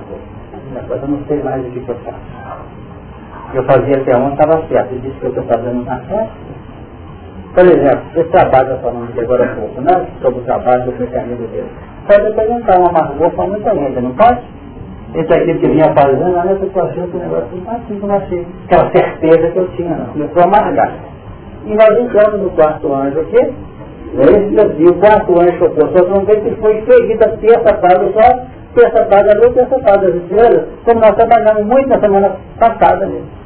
Agora eu não sei mais o que eu faço. Eu fazia até onde estava certo. Eu disse que eu estou fazendo na certo. Por exemplo, esse trabalho que eu falando agora há pouco, né? Sobre o trabalho do mecanismo dele. Pode apresentar uma amargor para muita gente, não pode? Esse aqui que vinha fazendo, olha, eu estou achando que o negócio não assim como achei. Aquela certeza que eu tinha, não. Começou a amargar. E nós entramos no quarto anjo aqui, esse aqui, o quarto anjo só não vê que foi seguida terça tarde só, terça tarde a noite, terça tarde as estrelas, como nós trabalhamos muito na semana passada mesmo.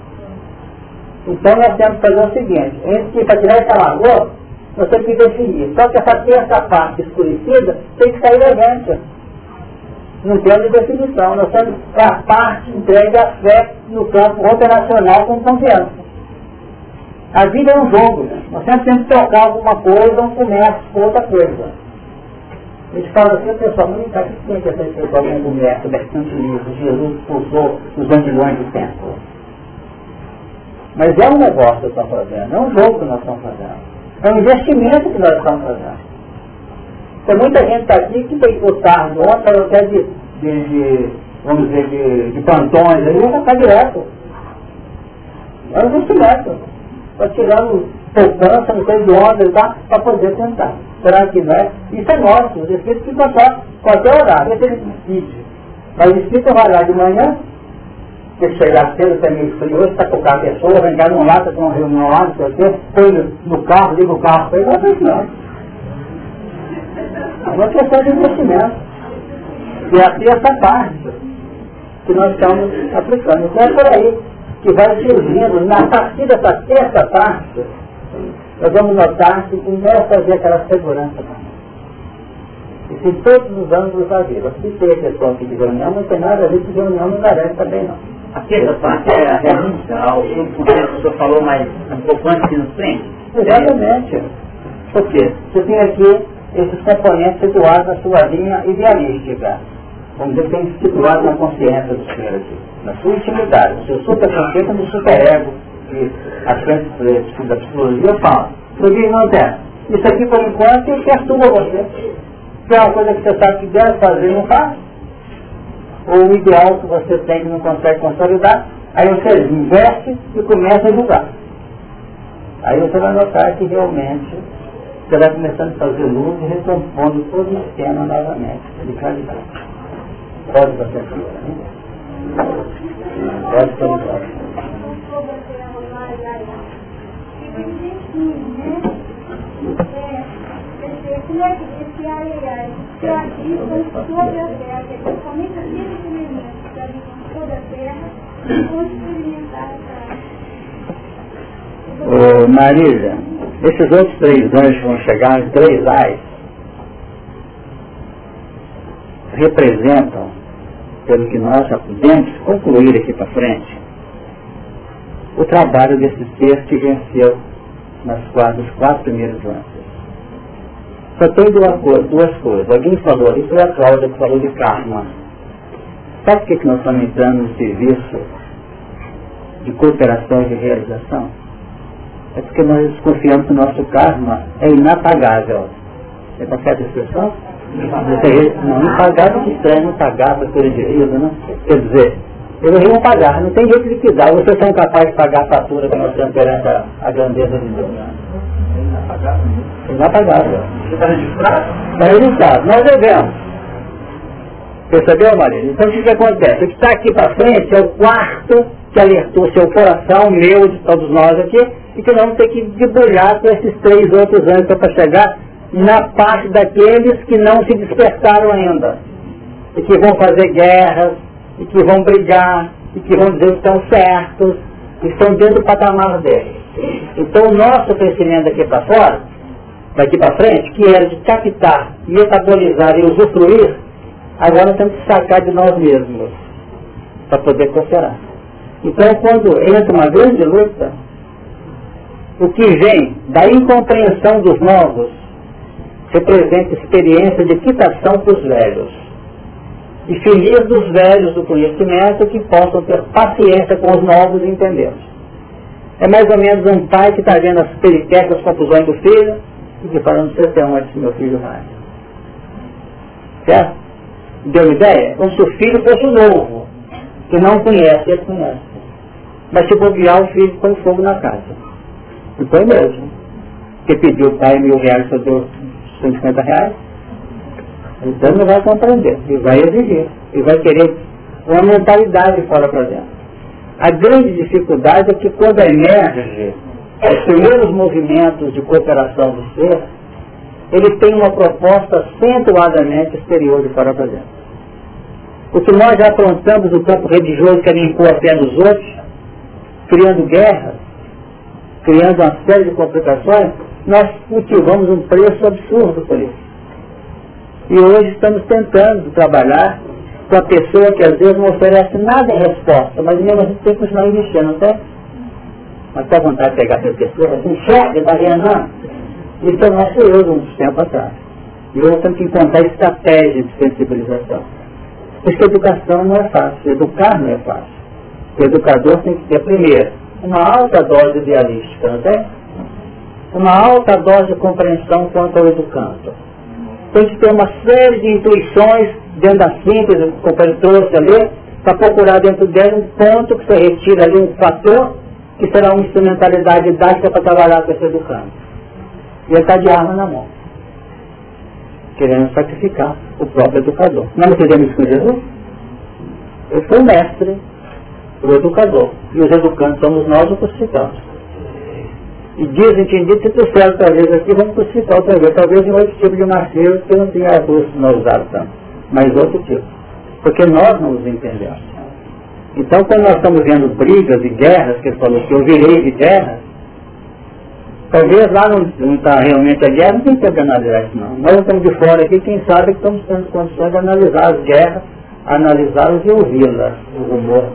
Então nós temos que fazer o seguinte, que para tirar essa lagoa, nós temos que definir. Só que essa terça parte escurecida tem que sair da gente. Não temos definição. Nós temos a parte entregue à fé no campo operacional com confiança. A vida é um jogo, né? Nós sempre temos que tocar alguma coisa, um comércio com outra coisa. A gente fala assim, o pessoal, mas não que tem que essa com algum comércio, bastante livro, Jesus expulsou os bandilhões do templo. Mas é um negócio que estamos fazendo, é um jogo que nós estamos fazendo. É um investimento que nós estamos fazendo. Tem muita gente tá aqui que tem o tarde ontem, até de, de, de, vamos dizer, de, de plantões, aí vai ficar direto. É um investimento. Está tirando poupança, não sei de onde, tá, para poder tentar. Será que não é? Isso é nosso, os espíritos que contar qualquer horário, esse ele decide. Mas o espírito vai lá de manhã, que chegar cedo, até meio frio, hoje está com a pessoa, cá num lado, está uma reunião lá, não sei o quê, põe no carro, liga o carro para ele, não faz não. É uma questão de investimento. E aqui essa parte que nós estamos aplicando. Então é por aí que vai surgindo, na partir dessa terça parte, nós vamos notar que começa a haver aquela segurança. Isso em todos os ângulos da vida. Se tem a questão aqui de reunião, não tem nada a ver com reunião não parece também não. A terça parte é a renúncia ao conceito que o senhor falou mais um pouco antes e no frente. Exatamente. Por quê? Você tem aqui esses componentes situados na sua linha idealística. Vamos dizer que tem situado na consciência do ser aqui, na sua intimidade, no seu superconsciente, no superego, que a frente da psicologia fala. Porque não tem. Isso aqui, por enquanto, é perturba você. Se é uma coisa que você sabe que deve fazer, não faz. Ou o ideal que você tem que não consegue consolidar, aí você investe e começa a julgar. Aí você vai notar que realmente você vai começando a fazer luz e recompondo todo o sistema novamente, de qualidade. Pode fazer aqui, né? Pode. Como é que esse aliás que habitam sobre a terra, somente aqueles elementos que habitam sobre a terra, vão experimentar essa Ô, Marília, esses outros três anjos vão chegar, os três ais, representam, pelo que nós já podemos concluir aqui para frente, o trabalho desse ser que venceu nas quatro, nos quatro primeiros anos. Só tem duas, duas coisas. Alguém falou ali, foi a Cláudia que falou de karma. Sabe por que, que nós estamos entrando no serviço de cooperação e de realização? é porque nós desconfiamos que o nosso karma é inapagável. Você consegue a expressão? Não, impagável que estranho, impagável, coisa de riso, né? Quer dizer, eles vão pagar, não tem jeito de liquidar. Vocês são capazes de pagar a fatura que nós temos perante a, grandeza de Deus. Inapagável. Está registrado? Está registrado. Nós devemos. Percebeu, Maria? Então o que, que acontece? O que está aqui para frente é o quarto que alertou seu coração, meu, de todos nós aqui, e que vamos ter que debulhar com esses três outros anos para chegar na parte daqueles que não se despertaram ainda. E que vão fazer guerras, e que vão brigar, e que vão dizer que estão certos, e estão dentro do patamar deles. Então o nosso crescimento daqui para fora, daqui para frente, que era de captar, metabolizar e usufruir, agora temos que sacar de nós mesmos, para poder cooperar. Então quando entra uma grande luta, o que vem da incompreensão dos novos representa experiência de quitação para os velhos. E feliz dos velhos do conhecimento que possam ter paciência com os novos e entendê-los. É mais ou menos um pai que está vendo as peripécias, as confusões do filho que fala, não sei até onde meu filho vai. Certo? Deu ideia? Como se o filho fosse novo, que não conhece, ele conhece. Mas se bobear, o filho põe fogo na casa. E foi mesmo. Porque pediu o pai mil reais, só deu 150 reais. Então não vai compreender. E vai exigir. E vai querer uma mentalidade fora para dentro. A grande dificuldade é que quando emerge os primeiros movimentos de cooperação do ser, eles têm uma proposta acentuadamente exterior de fora para dentro. O que nós já aprontamos no campo religioso que impor a fé dos outros, criando guerras, criando uma série de complicações, nós cultivamos um preço absurdo por isso. E hoje estamos tentando trabalhar com a pessoa que às vezes não oferece nada em resposta, mas mesmo assim tem que continuar investindo, não tem? Mas está vontade de pegar essa pessoa, assim, enxerga, Mariana. Isso é nosso eu uns tempos atrás. E hoje temos que encontrar estratégias de sensibilização. Porque educação não é fácil, educar não é fácil. O educador tem que ter, primeiro, uma alta dose idealística, não tem? Uma alta dose de compreensão quanto ao educando. Tem que ter uma série de intuições dentro da síntese, que o companheiro trouxe ali, para procurar dentro dele um ponto que você retira ali, um fator, que será uma instrumentalidade didática para trabalhar com esse educando. E ele está de arma na mão. Querendo sacrificar o próprio educador. Não fizemos isso com Jesus? Foi o mestre, o educador. E os educantes somos nós os crucificados. E diz entendido que trouxeram outra vez aqui, vamos crucificar outra vez. Talvez em outro tipo de martírio que não tinha abuso não usado tanto. Mas outro tipo. Porque nós não os entendemos. Então quando nós estamos vendo brigas e guerras, que ele falou que eu virei de guerra, talvez lá não está realmente a guerra, não tem que analisar isso não. Nós estamos de fora aqui, quem sabe que estamos tendo condições de analisar as guerras, analisá-las e ouvi-las, o rumor,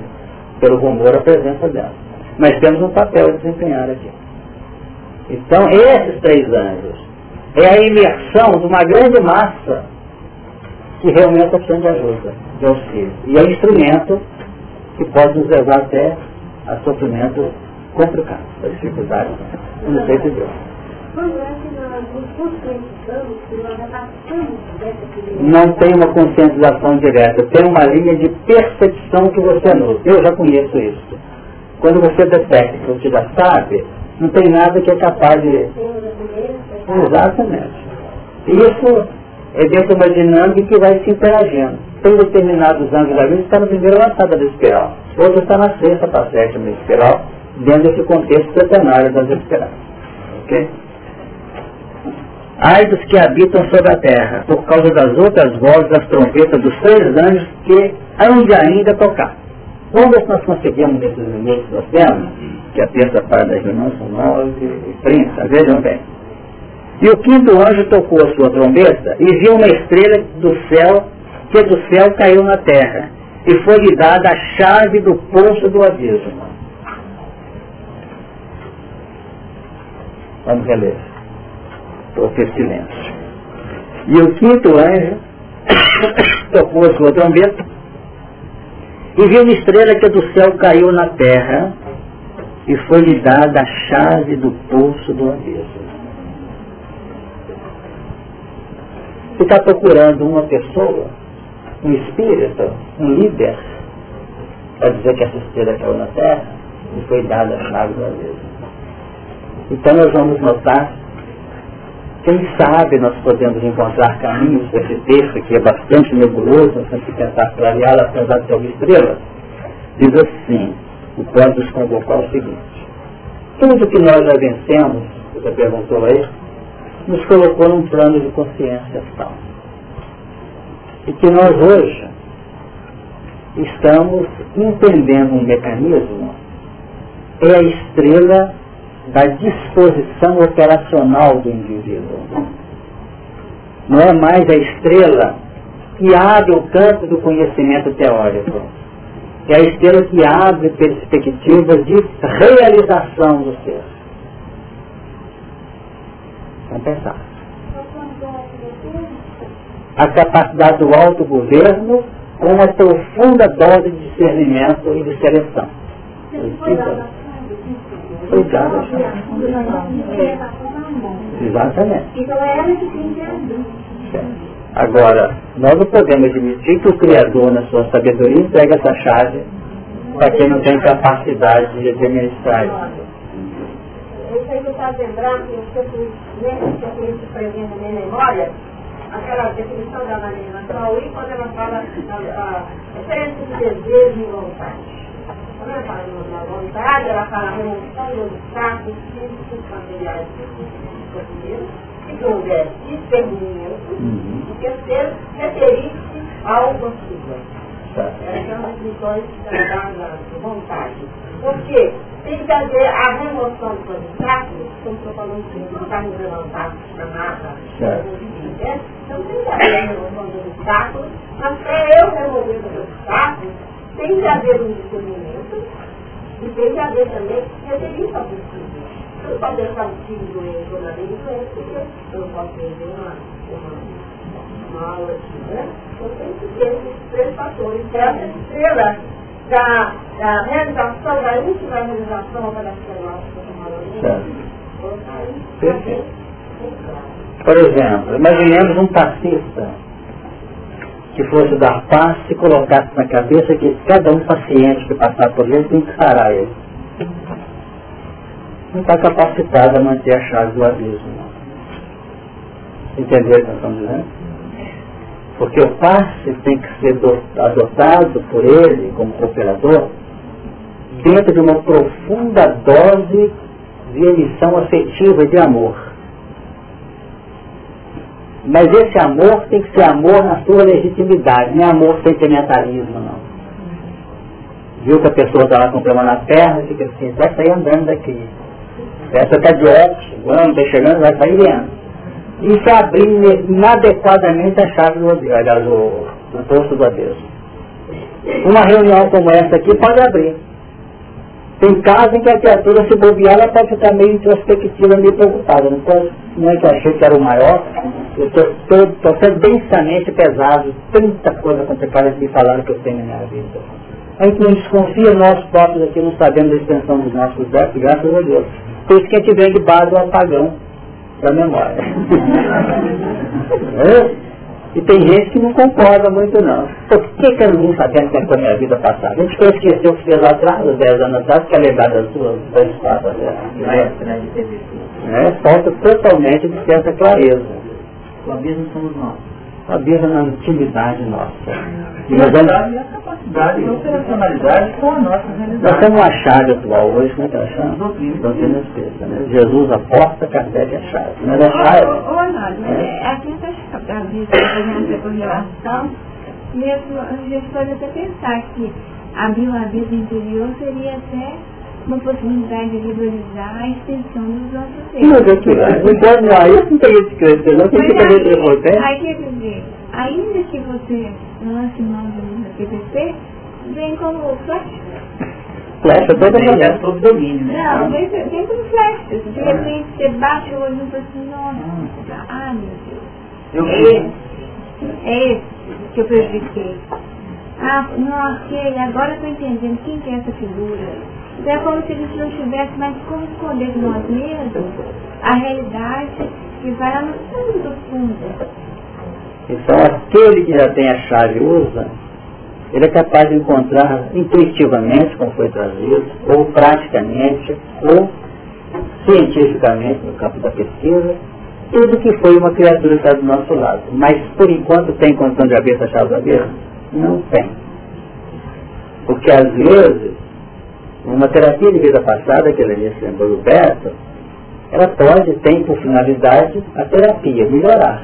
pelo rumor a presença delas. Mas temos um papel a desempenhar aqui. Então, esses três anjos é a imersão de uma grande massa que realmente está precisando de ajuda, de auxílio. E é um instrumento que pode nos levar até a sofrimento complicado, a dificuldade, não sei se Deus. Não tem uma conscientização direta, tem uma linha de percepção que você nota. Eu já conheço isso. Quando você detecta que você já sabe, não tem nada que é capaz de. Exatamente. Isso é dentro de uma dinâmica que vai se interagindo. Tem determinados ângulos da vida que está na primeira lançada da espiral, outro está na sexta para a sétima espiral, dentro desse contexto centenário das espirais. Ok? Ai dos que habitam sobre a terra, por causa das outras vozes das trompetas dos três anjos que hão de ainda tocar. Se nós conseguimos nesses minutos nós temos, que a terça parte das reuniões são nove e trinta, vejam bem. E o quinto anjo tocou a sua trombeta e viu uma estrela do céu, que do céu caiu na terra, e foi-lhe dada a chave do poço do abismo. Vamos reler. Ter silêncio. E o quinto anjo <coughs> tocou a sua trombeta e viu uma estrela que do céu caiu na terra e foi-lhe dada a chave do poço do abismo. Está procurando uma pessoa, um espírito, um líder, para dizer que essa estrela caiu na terra e foi dada a chave do abismo. Então nós vamos notar, quem sabe nós podemos encontrar caminhos para esse texto que é bastante nebuloso, nós temos que tentar clareá-lo apesar de ser uma estrela. Diz assim, o pode nos convocar o seguinte, tudo que nós já vencemos, você perguntou aí, nos colocou num plano de consciência tal. E que nós hoje estamos entendendo um mecanismo, é a estrela da disposição operacional do indivíduo. Não é mais a estrela que abre o campo do conhecimento teórico. É a estrela que abre perspectivas de realização do ser. Vamos pensar. A capacidade do autogoverno com uma profunda dose de discernimento e de seleção. Cuidado. Exatamente. Agora, nós não podemos admitir que o Criador, na sua sabedoria, entrega essa chave para quem não tem capacidade de administrar isso. Me faz lembrar que eu sempre lembro que eu isso presente na minha memória, aquela definição da Marina Pauli, quando ela fala a diferença de desejo e vontade. Quando ela fala na vontade, ela fala a remoção dos obstáculos físicos, materiais, psíquicos, se que houvesse discernimento, Uhum. o terceiro, referir-se ao consigo. São as lições da vontade. Porque tem que haver a remoção dos obstáculos, como estou falando que não está nos levantados para nada, então tem que haver a remoção dos obstáculos, mas para eu remover os obstáculos, tem que haver um discernimento e tem que haver também referência ao princípio. Eu não posso deixar o filho doente ou na minha doente, porque eu não posso perder uma, uma, uma aula aqui, né? Então tem que ter esses três fatores. Essa estrela da, da realização, da última realização operacional que eu estou falando. Perfeito. Por exemplo, imaginemos um passista que fosse dar paz e colocasse na cabeça que cada um paciente que passar por ele tem que sarar ele. Não está capacitado a manter a chave do abismo. Entendeu o que nós estamos dizendo? Porque o passe tem que ser adotado por ele como cooperador dentro de uma profunda dose de emissão afetiva e de amor. Mas esse amor tem que ser amor na sua legitimidade, não é amor sentimentalismo, não. Viu que a pessoa está lá com problema na perna, fica assim, vai sair andando daqui. Essa está de óculos, está chegando, vai sair vendo. Isso é abrir inadequadamente a chave do, aliás, do, do posto do adeus. Uma reunião como essa aqui pode abrir. Tem casos em que a criatura se bobear, ela pode ficar meio introspectiva, meio preocupada. Não, pode, não é que eu achei que era o maior, eu estou sendo densamente pesado, tanta coisa complicada que me falaram que eu tenho na minha vida. A gente não desconfia, nós próprios aqui não sabemos da extensão dos nossos débitos, graças a Deus. Por isso que a gente vem de base do apagão da memória. <laughs> é? E tem gente que não concorda muito não. Por que, que eu não vim sabendo como foi a minha vida passada? A gente foi esquecer o que fez lá atrás, 10 anos atrás, que é lembrar das suas da espada. Né? É, falta totalmente de certa clareza. O abismo somos nós. Abismo na intimidade nossa. E nós vamos... a capacidade de operacionalidade com a nossa realidade. Nós temos uma chave atual hoje, como é que é a chave? Doutrina espírita. Né? Jesus a porta, e a chave. Mas a chave... Ô, Arnaldo, é. aqui essa chave da por relação, mesmo a gente pode até pensar que abrir o abismo interior seria até uma possibilidade de visualizar a extensão dos nossos erros. Mas eu não pode aí não tem esse crescer, não tem que fazer o Aí quer dizer, ainda que você lance mão do PPP, vem como flash. Flecha toda sob domínio, né? Não, vem, vem como flash. De repente você bate o olho e fala assim, nossa, ah meu Deus. Eu é esse, é esse que eu prejudiquei. Ah, não, ok, agora eu estou entendendo quem que é essa figura é como se a gente não tivesse mais como esconder de nós mesmos a realidade que vai lá no fundo do fundo. Então aquele que já tem a chave usa, ele é capaz de encontrar intuitivamente, como foi trazido, ou praticamente, ou cientificamente no campo da pesquisa, tudo que foi uma criatura que está do nosso lado. Mas por enquanto tem condição de abrir essa chave vida? Não tem. Porque às vezes uma terapia de vida passada, que ele lembrou do Beto, ela pode, tem por finalidade a terapia, melhorar.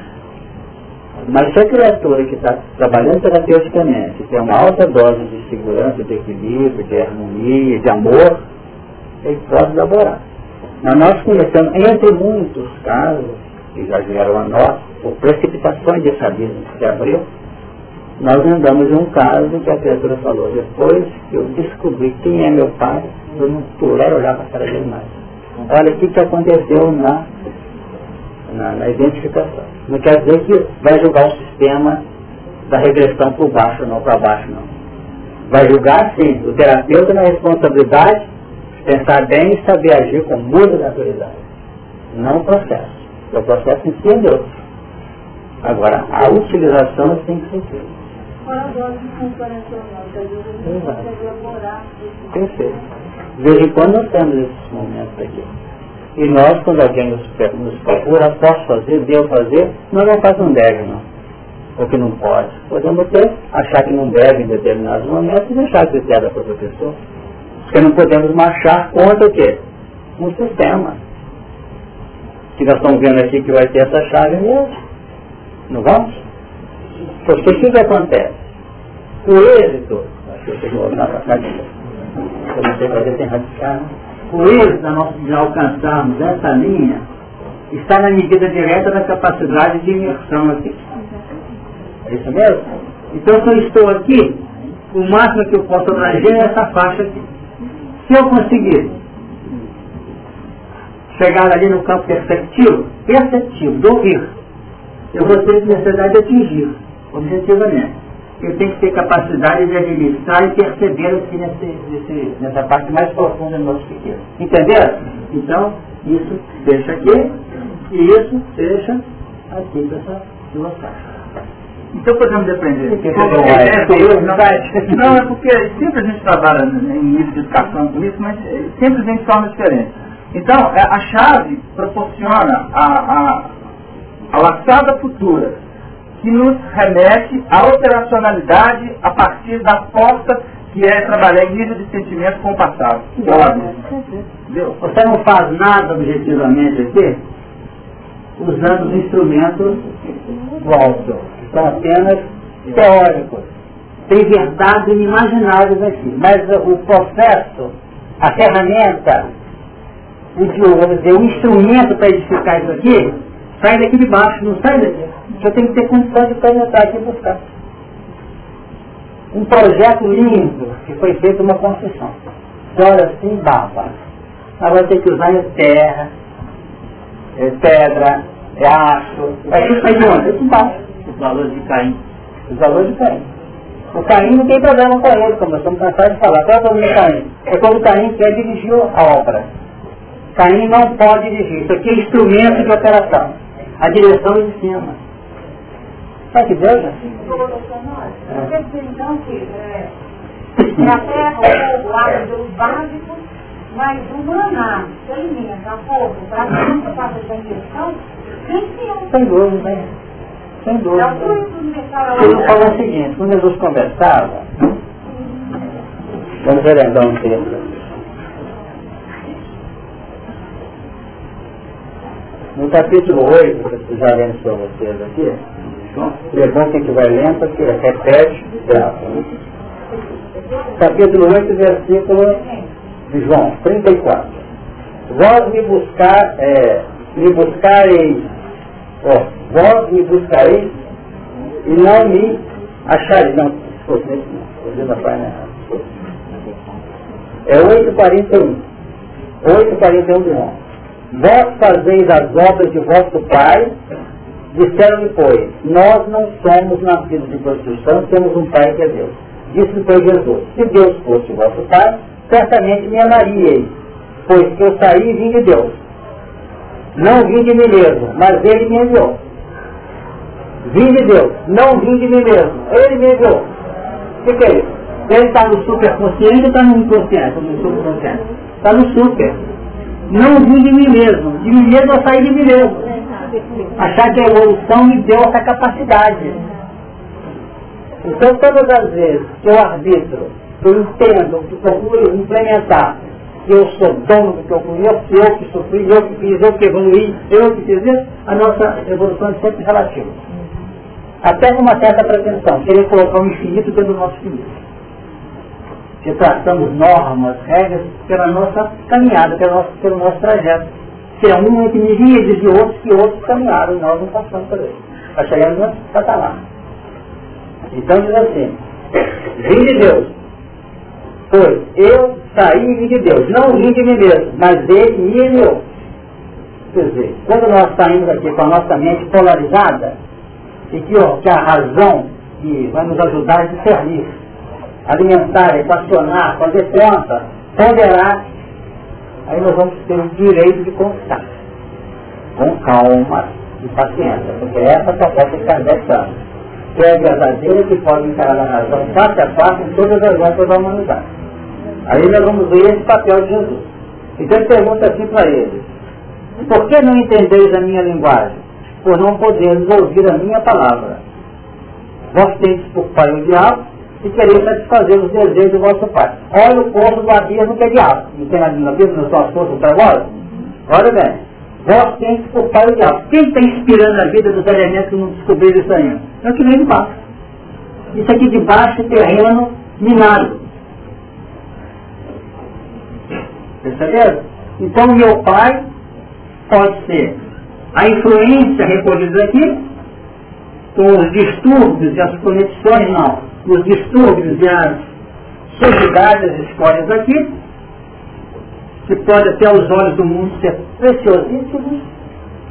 Mas se a criatura que está trabalhando terapeuticamente tem uma alta dose de segurança, de equilíbrio, de harmonia, de amor, ele pode elaborar. Mas nós conhecemos, entre muitos casos, que já vieram a nós, por precipitações de abismo que se abriu, nós andamos um caso que a criatura falou, depois que eu descobri quem é meu pai, eu não puder olhar para a cara dele mais. Olha o que, que aconteceu na, na, na, identificação. Não quer dizer que vai julgar o sistema da regressão por baixo, não para baixo, não. Vai julgar, sim, o terapeuta na responsabilidade, pensar bem e saber agir com muita naturalidade. Não o processo. O processo em si é. Agora, a utilização tem que ser feita. Perfeito. De vez em quando nós temos esses momentos aqui. E nós, quando alguém nos, nos procura, posso fazer, devo fazer, nós não faz um deve, não. Ou que não pode. Podemos até achar que não deve em determinados momentos e deixar de ter da outra pessoa. Porque não podemos marchar contra o quê? Um sistema. Que nós estamos vendo aqui que vai ter essa chave mesmo. Não vamos? Porque o que, que acontece? O êxito, acho que eu chegou na radical, eu não sei fazer sem radical, o êxito de alcançarmos essa linha está na medida direta da capacidade de imersão aqui. É isso mesmo? Então se eu estou aqui, o máximo que eu posso abranger é essa faixa aqui. Se eu conseguir chegar ali no campo perceptivo, perceptivo, do ouvir, eu vou ter necessidade de atingir, objetivamente. Eu tenho que ter capacidade de administrar e perceber aqui nesse, nesse, nessa parte mais profunda do nosso pequeno. Entenderam? Então, isso deixa aqui e isso deixa aqui dessa duas faixas. Então podemos depender. Não, é porque sempre a gente trabalha em nível de educação com isso, mas sempre vem de forma diferente. Então, é, a chave proporciona a, a, a laçada futura, que nos remete à operacionalidade a partir da força que é trabalhar em nível de sentimento com o passado. Você não faz nada objetivamente aqui usando os instrumentos do alto. São apenas teóricos. Tem verdades inimagináveis aqui. Mas o processo, a ferramenta, o, dizer, o instrumento para edificar isso aqui, sai daqui de baixo, não sai daqui. Eu tenho que ter condição de penetrar aqui e buscar. Um projeto lindo que foi feito uma construção. Olha assim, baba. Agora tem que usar terra, é pedra, é aço. Aí sai de onde? De baixo. Os valores de Caim. Os valores de Caim. O Caim não tem problema com ele, como nós estamos cansados de falar. Qual é o problema do Caim? É quando o Caim quer dirigir a obra. Caim não pode dirigir. Isso aqui é instrumento de operação. A direção é de cima. Sabe que Deus é assim? Quer dizer então que é, a terra, o fogo, a água, Deus básicos, mas o maná, o alimento, a fogo, para a gente fazer essa injeção, sem dúvida, hein? Sem dúvida. Jesus falou o seguinte, quando Jesus conversava, vamos relembrar um texto. No capítulo 8, que já lemos para vocês aqui, é bom quem estiver lendo, porque repete, grava. Capítulo 8, versículo de João, 34. Vós me buscar, é, me buscareis Ó, vós me buscareis e não me achareis. Não, desculpa, não, a página. É 8,41. 8,41 de novo. Vós fazeis as obras de vosso Pai, disseram-lhe, pois, nós não somos nascidos de prostituição, temos um Pai que é Deus. Disse pois Jesus, se Deus fosse vosso Pai, certamente me amaríeis, pois que eu saí e vim de Deus. Não vim de mim mesmo, mas ele me enviou. Vim de Deus, não vim de mim mesmo. Ele me enviou. O que, que é isso? Ele está no superconsciente ou está no inconsciente? No subconsciente? Está no super. Não vim de mim mesmo. De mim mesmo eu saí de mim mesmo. Achar que a evolução me deu essa capacidade. Então todas as vezes que eu arbitro, que eu entendo, que procuro implementar que eu sou dono do que eu conheço, eu que sofri, eu que fiz, eu que evoluí, eu que fiz isso, a nossa evolução é sempre relativa. Até com uma certa pretensão, querer colocar o infinito dentro do nosso infinito. Que traçamos normas, regras pela nossa caminhada, pelo nosso, pelo nosso trajeto. Que é um entre miríades de outros que outros caminharam e nós não passamos por ele. Para chegar no patamar. Então diz assim, vem de Deus, pois eu saí e vim de Deus. Não vim de mim mesmo, mas ele me enviou. Quer dizer, quando nós saímos aqui com a nossa mente polarizada, e que, ó, que a razão que vai nos ajudar a discernir, alimentar, equacionar, fazer conta, ponderar, aí nós vamos ter o direito de conquistar. Com calma e paciência, porque essa proposta que Kardec dá. Que é verdadeira que pode encarar a razão face a face em todas as voltas da humanidade. Aí nós vamos ver esse papel de Jesus. Então pergunta assim para ele, por que não entendeis a minha linguagem? Por não poderes ouvir a minha palavra. Vós tendes por pai o diabo e quereis satisfazer os desejos do vosso pai. Olha o povo do abismo que é diabo. Não tem nada na Bíblia, não são as forças para agora? Olha bem. Vós tendes por pai o diabo. Quem está inspirando a vida dos elementos que não descobriram isso ainda? É o que vem de baixo. Isso aqui de baixo é terreno minado. Perceberam? Então meu pai pode ser a influência recolhida aqui, com os distúrbios e as conexões, não, os distúrbios e as sujidades, as escolhas aqui, que pode até aos olhos do mundo ser preciosíssimo,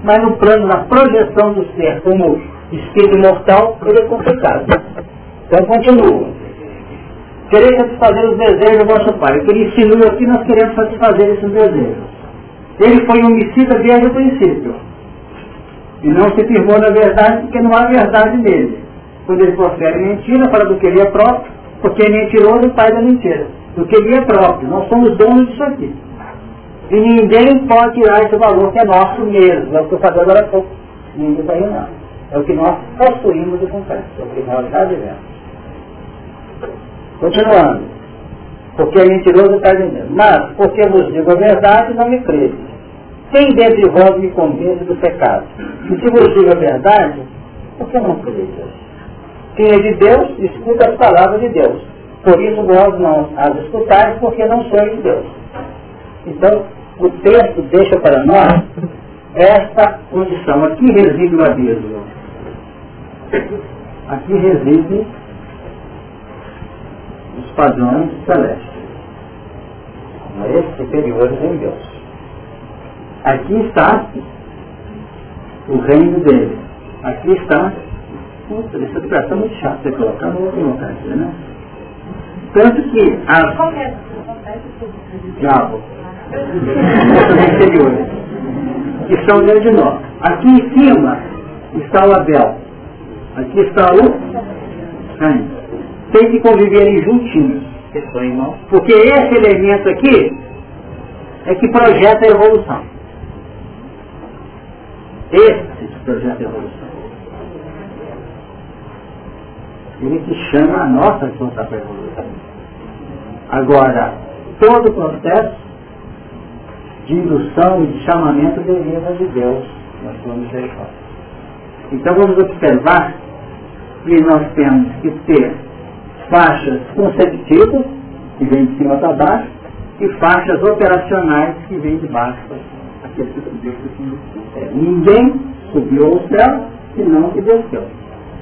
mas no plano da projeção do ser como espírito mortal, ele é complicado. Então continua. Querer satisfazer os desejos do vosso Pai. O que ele insinua aqui, nós queremos satisfazer esses desejos. Ele foi homicida desde o princípio. E não se firmou na verdade porque não há verdade nele. Quando ele profere mentira, fala do que ele é próprio, porque é mentiroso o pai da mentira. Do que ele é próprio. Nós somos donos disso aqui. E ninguém pode tirar esse valor que é nosso mesmo. É o que eu falei agora há pouco. Ninguém vai não. É o que nós possuímos de concreto. É o que nós já vivemos. Continuando. Porque é mentiroso está dizendo. Mas, porque vos digo a verdade, não me crede. Quem dentre vós me convence do pecado? E se vos digo a verdade, por que não crede? Quem é de Deus, escuta as palavras de Deus. Por isso vós não as escutais, porque não sois de Deus. Então, o texto deixa para nós esta condição. Aqui reside o abismo. Aqui reside os padrões celestes. Esses superiores em Deus. Aqui está o reino dele. Aqui está. Puta, essa expressão é muito chata de colocar, não vou colocar aqui, né? Tanto que as. Diabo que são dentro de nós. Aqui em cima está o Abel. Aqui está o Caim. Tem que conviverem juntinhos. Porque esse elemento aqui é que projeta a evolução. Esse projeta a evolução. Ele que chama a nossa atenção para evolução. Agora, todo o processo de indução e de chamamento deriva de Deus, na sua misericórdia. Então vamos observar que nós temos que ter faixas conceptivas, que vêm de cima para baixo, e faixas operacionais que vêm de baixo para subiu para o Ninguém subiu ao céu, senão que desceu.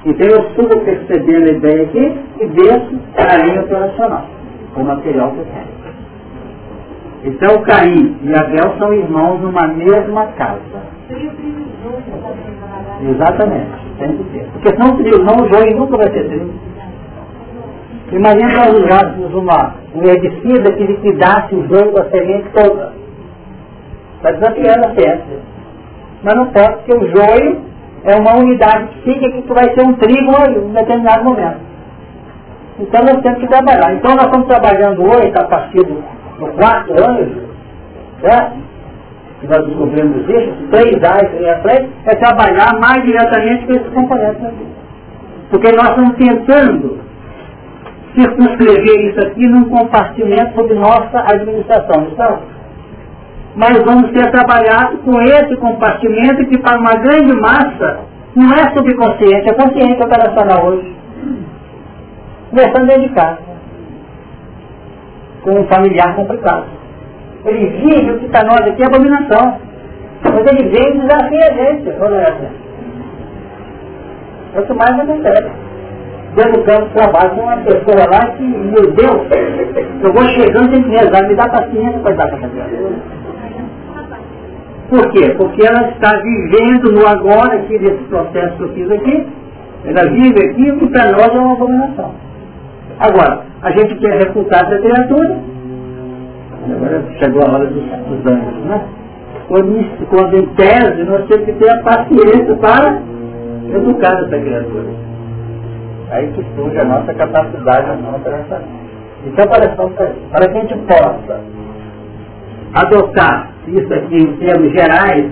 Então eu subo percebendo a ideia aqui e desço para a linha operacional, com o material que eu tenho. Então Caim e Abel são irmãos numa mesma casa. Exatamente, tem que ter. Porque senão trio, não o joio nunca vai ser trio. Imagina nós usássemos uma, um herbicida que liquidasse o joio com a semente toda. Está desafiando a ciência. Mas não pode, porque o joio é uma unidade psíquica que vai ser um trigo em um determinado momento. Então nós temos que trabalhar. Então nós estamos trabalhando hoje, a partir do no quarto ano, certo? que nós descobrimos isso, três áreas que atrás, é trabalhar mais diretamente com esses componentes aqui. Porque nós estamos tentando circunscrever isso aqui num compartimento sobre nossa administração, está? Mas vamos ter trabalhado com esse compartimento que para uma grande massa não é subconsciente, é consciente operacional hoje. Começando dentro de casa com um familiar complicado. Ele vive o que para nós aqui é abominação. Mas ele vem e desafia a gente. É o que mais acontece. Dentro do campo trabalho com uma pessoa lá que, meu Deus, eu vou chegando sem rezar, me dá paciência para dar para fazer. Por quê? Porque ela está vivendo no agora aqui desse processo que eu fiz aqui. Ela vive aqui que para nós é uma abominação. Agora, a gente quer refutar essa criatura, agora chegou a hora dos, dos anjos, né? Quando, quando em tese nós temos que ter a paciência para educar essa criatura. Aí que surge a nossa capacidade, a nossa essa. Então, para, para que a gente possa adotar isso aqui em termos gerais,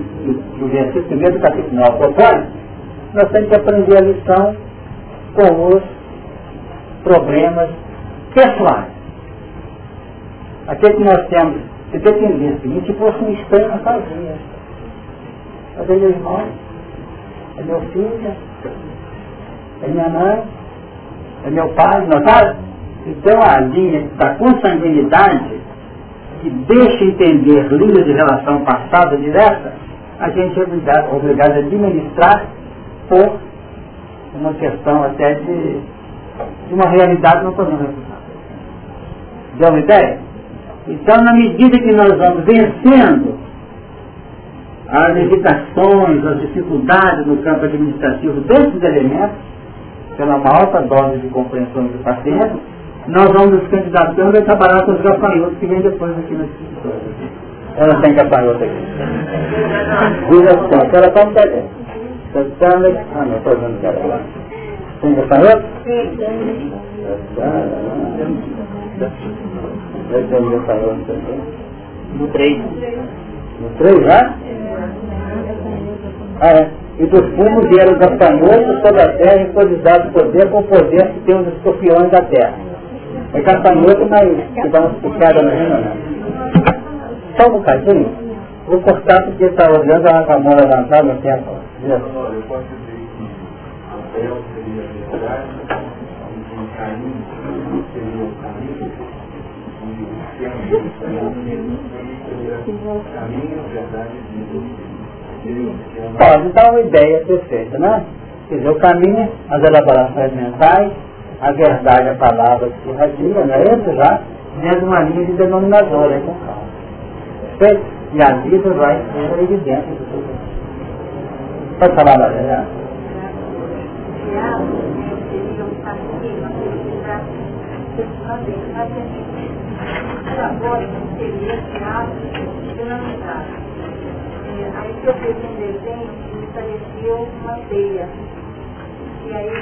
do versículo primeiro do capítulo 9 propõe, nós temos que aprender a lição com os problemas pessoais. Aquele que nós temos de dependência, e se fosse um estranho, não fazia. Cadê meu irmão? É meu filho? É minha mãe? é meu pai, notaram? Então a linha da consanguinidade, que deixa entender linhas de relação passada direta, a gente é obrigado, obrigado a administrar por uma questão até de, de uma realidade não podemos refutar. Deu uma ideia? Então, na medida que nós vamos vencendo as limitações, as dificuldades no campo administrativo desses elementos, pela alta dose de compreensão do paciente, nós vamos nos candidatando a trabalhar com os gafanhotos que vêm depois aqui na escritura. Ela tem gafanhoto aqui. Diz assim, ela está no telhado. Ah, não, estou vendo que ela Tem gafanhoto? Sim. No 3. No 3 já? Ah, é. E dos fumos vieram gafanhotos sobre a terra e foi dado poder com o poder que tem os escorpiões da terra. É gafanhoto, mas que dá uma picada no reino, não. Só um bocadinho. Vou cortar porque está olhando a, a mão levantada no tempo. Eu posso dizer que seria a verdade, seria o caminho, e o caminho, e Pode dar uma ideia perfeita, né? Quer dizer, o caminho, as elaborações mentais, a verdade, a palavra que se irradia, não é isso já? Dentro uma linha de denominadora, então Perfeito? E a vida vai ser evidente. Pode falar, Maria? Aí que eu me parecia uma teia. E aí.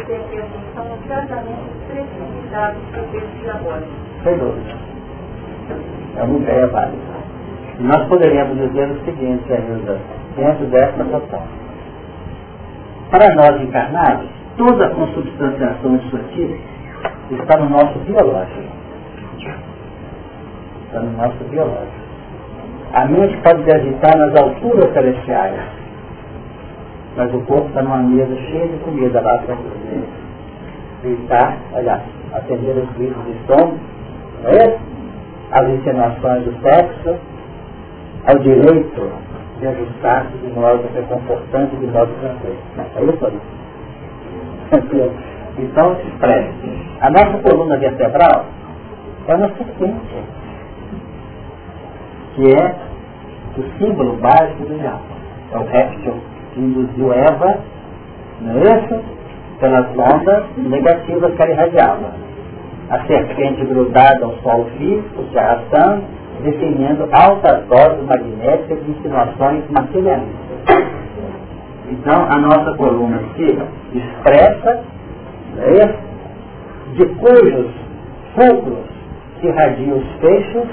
É uma ideia válida. Nós poderíamos dizer o seguinte ainda, dentro dessa noção. Para nós encarnados, toda a consubstanciação aqui está no nosso biológico. Está no nosso biológico. A mente pode agitar nas alturas celestiais, mas o corpo está numa mesa cheia de comida lá para gritar, olha, atender os gritos de estômago, é? as insinuações do sexo, ao direito de ajustar-se de modo reconfortante, de modo tranquilo. É isso <laughs> Então, expresse. A nossa coluna vertebral é uma sequência que é o símbolo básico do diabo. É o réptil induziu Eva, não é isso? Pelas ondas negativas que ela irradiava. A serpente grudada ao solo físico, se arrastando, definindo altas doses magnéticas de insinuações materialistas. Então, a nossa coluna se expressa é, de cujos fulcros se irradiam os feixes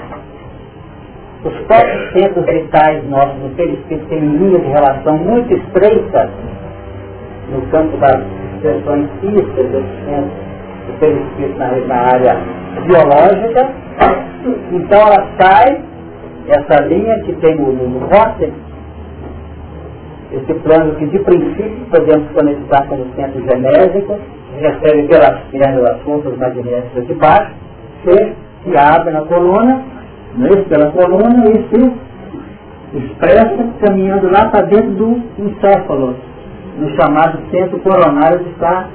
os próprios centros vitais nossos, no perispírito, têm linhas de relação muito estreitas no campo das expressões físicas desses centros do perispírito na, na área biológica. Então ela sai, essa linha que tem no, no esse plano que de princípio podemos conectar com o centro genésico, recebe pelas pernas as forças magnéticas de baixo, se abre na coluna né, pela coluna e se expressa caminhando lá para dentro do encéfalo, no chamado centro coronário que está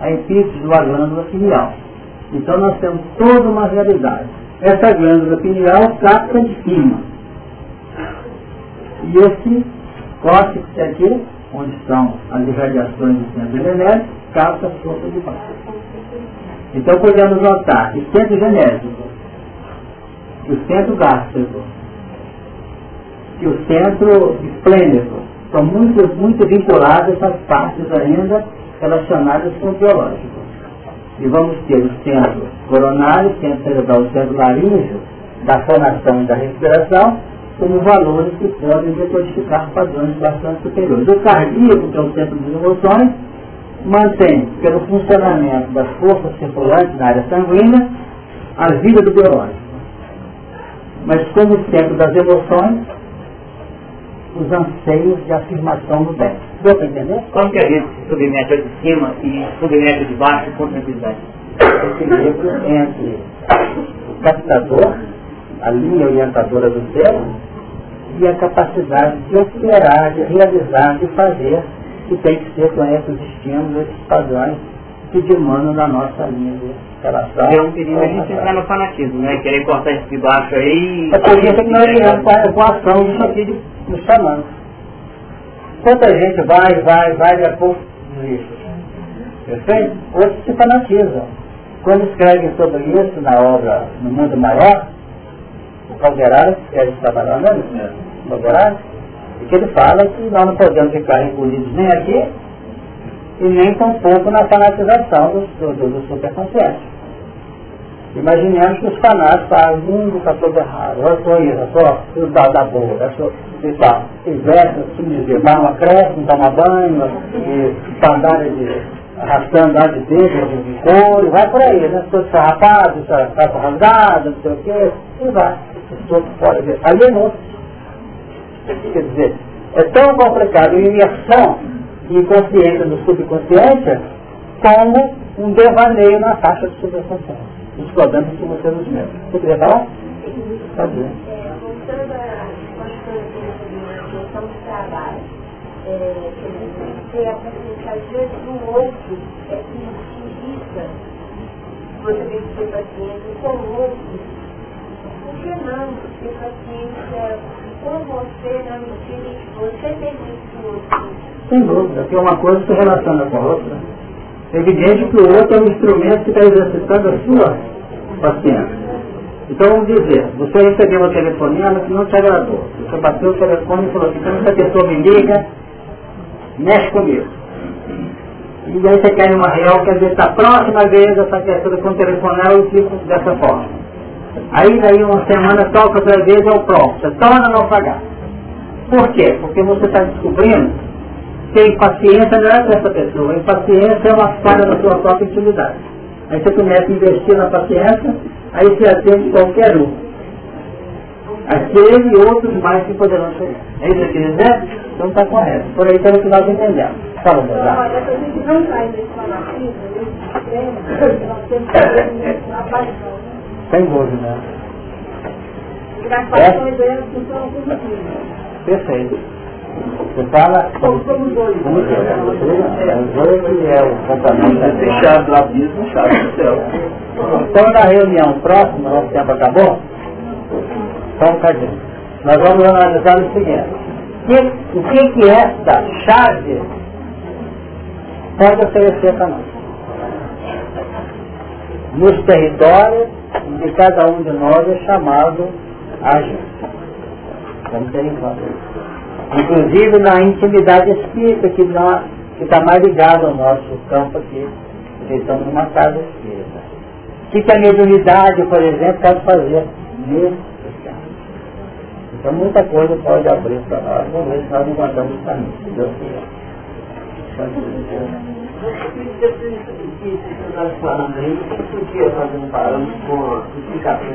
a epífise da glândula pineal. Então nós temos toda uma realidade. Essa glândula pineal capta de cima. E esse córtex aqui, onde estão as irradiações do centro genético, capta a força de baixo. Então podemos notar que centro genético o centro gástrico e o centro esplênico são muito, muito vinculadas às partes ainda relacionadas com o biológico. E vamos ter o centro coronário, o centro cerebral, o centro laríngeo, da formação e da respiração, como valores que podem decodificar padrões bastante superiores. O cardíaco, que é o centro das emoções, mantém, pelo funcionamento das forças circulantes na área sanguínea, a vida do biológico mas como centro das emoções, os anseios de afirmação do bem. Deu para entender? Como que a gente se submete de cima e submete de baixo com tranquilidade? equilíbrio entre o captador, a linha orientadora do ser, e a capacidade de operar, de realizar, de fazer, que tem que ser com esses estímulos, esses padrões que demandam da nossa linha de relação. É um perigo a gente entrar no fanatismo, né? Querer cortar esse de baixo aí. É por isso que nós iremos com a ação disso aqui de, nos chamando. Quanta gente vai, vai, vai, e a pouco desiste. Perfeito? Outros se fanatizam. Quando escrevem sobre isso na obra No Mundo Maior, o Calderaro escreve trabalhar, não é? O Calderaro, e que ele fala que nós não podemos ficar recolhidos nem aqui e nem tampouco na fanatização do, do, do, do superconsciente. Imaginemos que os fanáticos falam, o mundo está todo errado, eu sou isso, eu sou tudo da, da boa, eu sou e tal. Veste, assim dizer, barba cresce, não toma banho, e sandália de arrastando lá de dentro, de couro, vai por aí, né? Todo sarrapado, calça rasgada, não sei o quê, e vai. Todo fora de alienou. Quer dizer, é tão complicado a imersão de consciência do subconsciente como um devaneio na faixa do subconsciente os problemas que você nos leva. Você queria falar? Tá bom. É, voltando à questão do trabalho, é, que a gente tem que ter a consciência, às vezes, do outro é que utiliza, você tem que ter paciência com o outro. Por que não ter paciência com você na medida em que você permite o outro? Sem dúvida, porque uma coisa se relaciona com a outra. É evidente que o outro é um instrumento que está exercitando a sua paciência. Então vamos dizer, você recebeu uma telefonema que não te agradou. Você bateu o telefone e falou assim, quando essa pessoa me liga, mexe comigo. E aí você quer uma real, quer dizer, a próxima vez essa pessoa com telefonar eu fico dessa forma. Aí daí uma semana toca outra vez é o próximo. Você torna não pagar. Por quê? Porque você está descobrindo que a impaciência não é com essa pessoa. A impaciência é uma falha da sua própria intimidade. Aí você começa a investir na paciência, aí você atende qualquer um. Aquele e outros mais que poderão chegar. É isso que dizer? Então está correto. Por aí pelo que nós entendemos. Fala, meu Olha, a gente não cai nesse fanatismo, nesse. Sem dúvida. E funcionam positivas. Perfeito. Você fala. Somos dois. Somos dois. Os dois que é o comportamento Fechado do abismo, chave do céu. Então na reunião próxima, nosso tempo acabou, só um bocadinho. Nós vamos analisar o seguinte. Que, o que que esta chave pode oferecer para nós? Nos territórios de cada um de nós é chamado a gente. Vamos ter em conta isso. Inclusive na intimidade espírita, que está mais ligado ao nosso campo aqui, porque estamos numa casa espírita. O que, que a mediunidade, por exemplo, pode fazer nesse? Então muita coisa pode abrir para nós, vamos ver se nós encontramos o caminho, se Deus quiser. um parâmetro com a explicação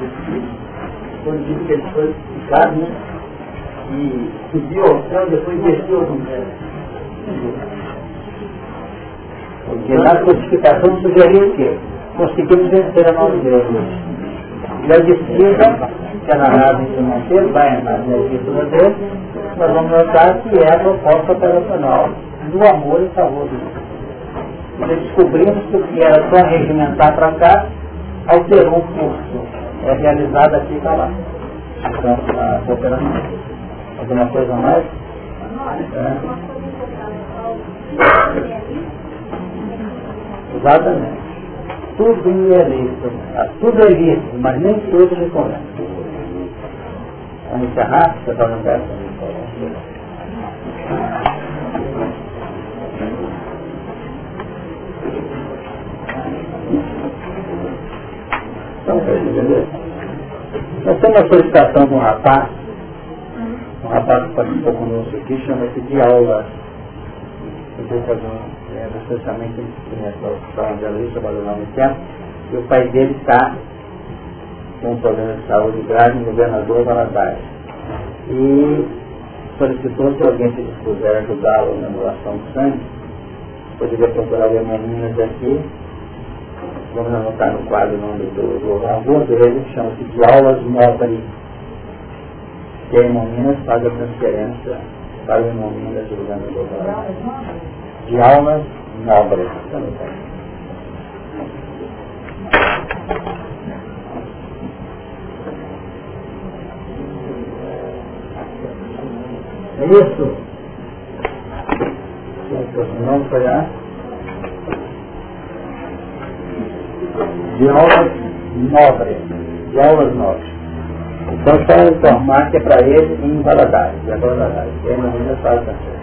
diz que ele foi explicado, né? E subiu ao céu, depois desceu ao inferno. Porque na codificação sugeriu o quê? Conseguimos vencer a nós mesmos. E a disciplina, que é na nave financeira, vai na disciplina dele, nós vamos notar que é a proposta operacional do amor e favor de Deus. E descobrimos que o que era só regimentar para cá, alterou o curso. É realizado aqui para lá. Então, a cooperação. Alguma coisa mais? É. Exatamente. Tudo é lícito. Tudo é lícito, mas nem tudo lhe convém. Vamos encerrar? Você está no verso? Então, beleza. Nós temos uma solicitação de um rapaz um rapaz que participou conosco aqui, chama-se de aula. Eu vou fazer um é, recentemente nessa de ali, trabalhou lá no tempo, e o pai dele está com um problema de saúde grave no governador Valadares. E solicitou se alguém se dispuser ajudá-lo na doação de sangue, poderia procurar as meninas aqui vamos anotar no quadro o nome do, do avô dele, chama-se de aulas nobre, que a Minas faz a transferência para o irmão Minas julgando do De aulas nobres. É isso? Não foi a de aulas nobres, de aulas nobres. Então só informar que é para ele em Valadares, é Valadares, que aí na queremos.